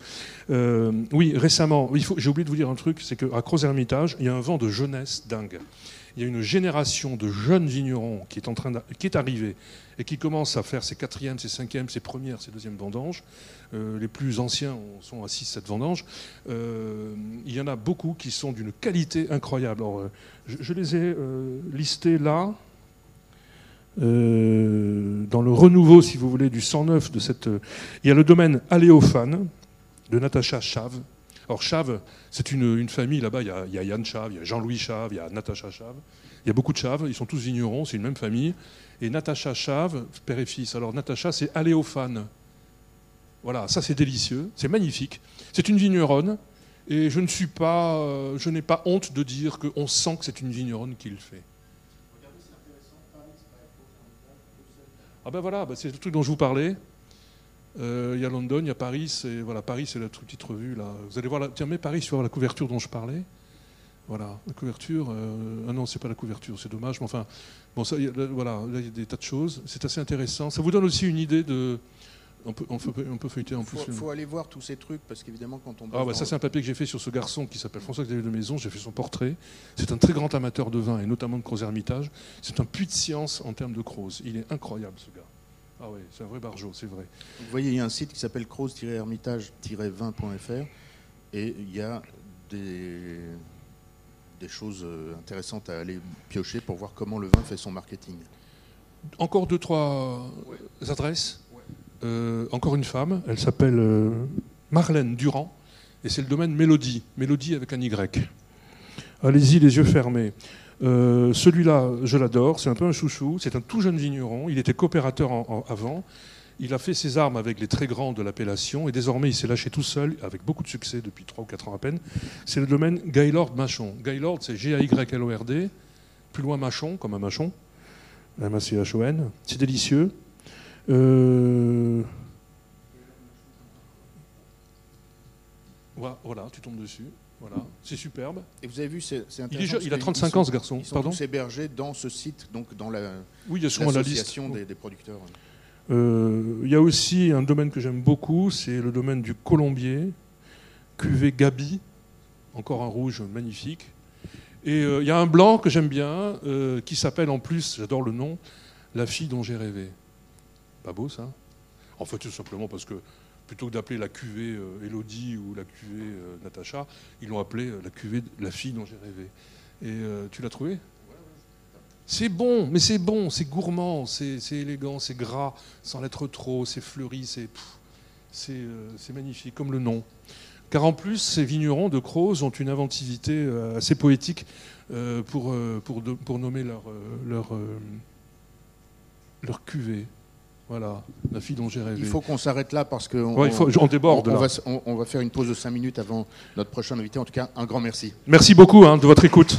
Euh, oui, récemment, j'ai oublié de vous dire un truc, c'est qu'à Croz-Hermitage, il y a un vent de jeunesse dingue. Il y a une génération de jeunes vignerons qui est, arrivée et qui commence à faire ses quatrièmes, ses cinquièmes, ses premières, ses deuxièmes vendanges. Euh, les plus anciens sont à 6-7 vendanges. Euh, il y en a beaucoup qui sont d'une qualité incroyable. Alors, euh, je, les ai listés là. dans le renouveau, si vous voulez, du 109 de cette. il y a le domaine Aléophane de Natacha Chave. Alors Chave, c'est une, famille là-bas. Il, y a Yann Chave, il y a Jean-Louis Chave, il y a Natacha Chave. Il y a beaucoup de Chaves. Ils sont tous vignerons. C'est une même famille. Et Natacha Chave, père et fils. Alors Natacha, c'est Aléophane. Voilà, ça c'est délicieux, c'est magnifique. C'est une vigneronne, et je ne suis pas, euh, je n'ai pas honte de dire qu'on sent que c'est une vigneronne qui le fait. Ah ben voilà, ben c'est le truc dont je vous parlais. Euh, il y a London, il y a Paris, et voilà, Paris c'est la petite revue là. Vous allez voir, la, tiens, mais Paris sur la couverture dont je parlais. Voilà, la couverture. Euh, ah non, c'est pas la couverture, c'est dommage. Mais enfin, bon, ça, voilà, là, il y a des tas de choses. C'est assez intéressant. Ça vous donne aussi une idée de, on peut, on, peut, feuilleter en plus. Il faut aller voir tous ces trucs parce qu'évidemment quand on. Ah bah ça c'est un papier que j'ai fait sur ce garçon qui s'appelle François-Xavier de Maison. J'ai fait son portrait. C'est un très grand amateur de vin et notamment de Croz Hermitage. C'est un puits de science en termes de Croz. Il est incroyable ce gars. Ah oui, c'est un vrai barjot, c'est vrai. Vous voyez, il y a un site qui s'appelle croz-hermitage-vin.fr et il y a des, des choses euh, intéressantes à aller piocher pour voir comment le vin fait son marketing. Encore deux, trois adresses euh, encore une femme, elle s'appelle euh, Marlène Durand, et c'est le domaine Mélodie, Mélodie avec un Y. Allez-y, les yeux fermés. Euh, celui-là, je l'adore, c'est un peu un chouchou, c'est un tout jeune vigneron, il était coopérateur avant, il a fait ses armes avec les très grands de l'appellation, et désormais il s'est lâché tout seul, avec beaucoup de succès depuis 3 ou 4 ans à peine. C'est le domaine Gaylord Machon. Gaylord, c'est G-A-Y-L-O-R-D, plus loin Machon, comme un machon, M-A-C-H-O-N, c'est délicieux. Euh, voilà, tu tombes dessus. Voilà, c'est superbe. Et vous avez vu, c'est intéressant. Il, a 35 ans, ce garçon. Ils sont tous hébergés dans ce site, donc dans la oui, l'association des, des, producteurs. Euh, il y a aussi un domaine que j'aime beaucoup, c'est le domaine du colombier, cuvée Gabi, encore un rouge magnifique. Et euh, il y a un blanc que j'aime bien, qui s'appelle en plus, j'adore le nom, La fille dont j'ai rêvé. Pas beau ça? En fait, tout simplement parce que plutôt que d'appeler la cuvée euh, Elodie ou la cuvée euh, Natacha, ils l'ont appelé euh, la cuvée la fille dont j'ai rêvé. Et tu l'as trouvé C'est bon, mais c'est bon, c'est gourmand, c'est élégant, c'est gras, sans l'être trop, c'est fleuri, c'est c'est magnifique, comme le nom. Car en plus, ces vignerons de Croze ont une inventivité assez poétique pour, pour, pour, nommer leur, leur, leur cuvée. Voilà, la fille dont j'ai rêvé. Il faut qu'on s'arrête là parce qu'on on, déborde. On, Va, on, va, faire une pause de 5 minutes avant notre prochain invité. En tout cas, un grand merci. Merci beaucoup hein, de votre écoute.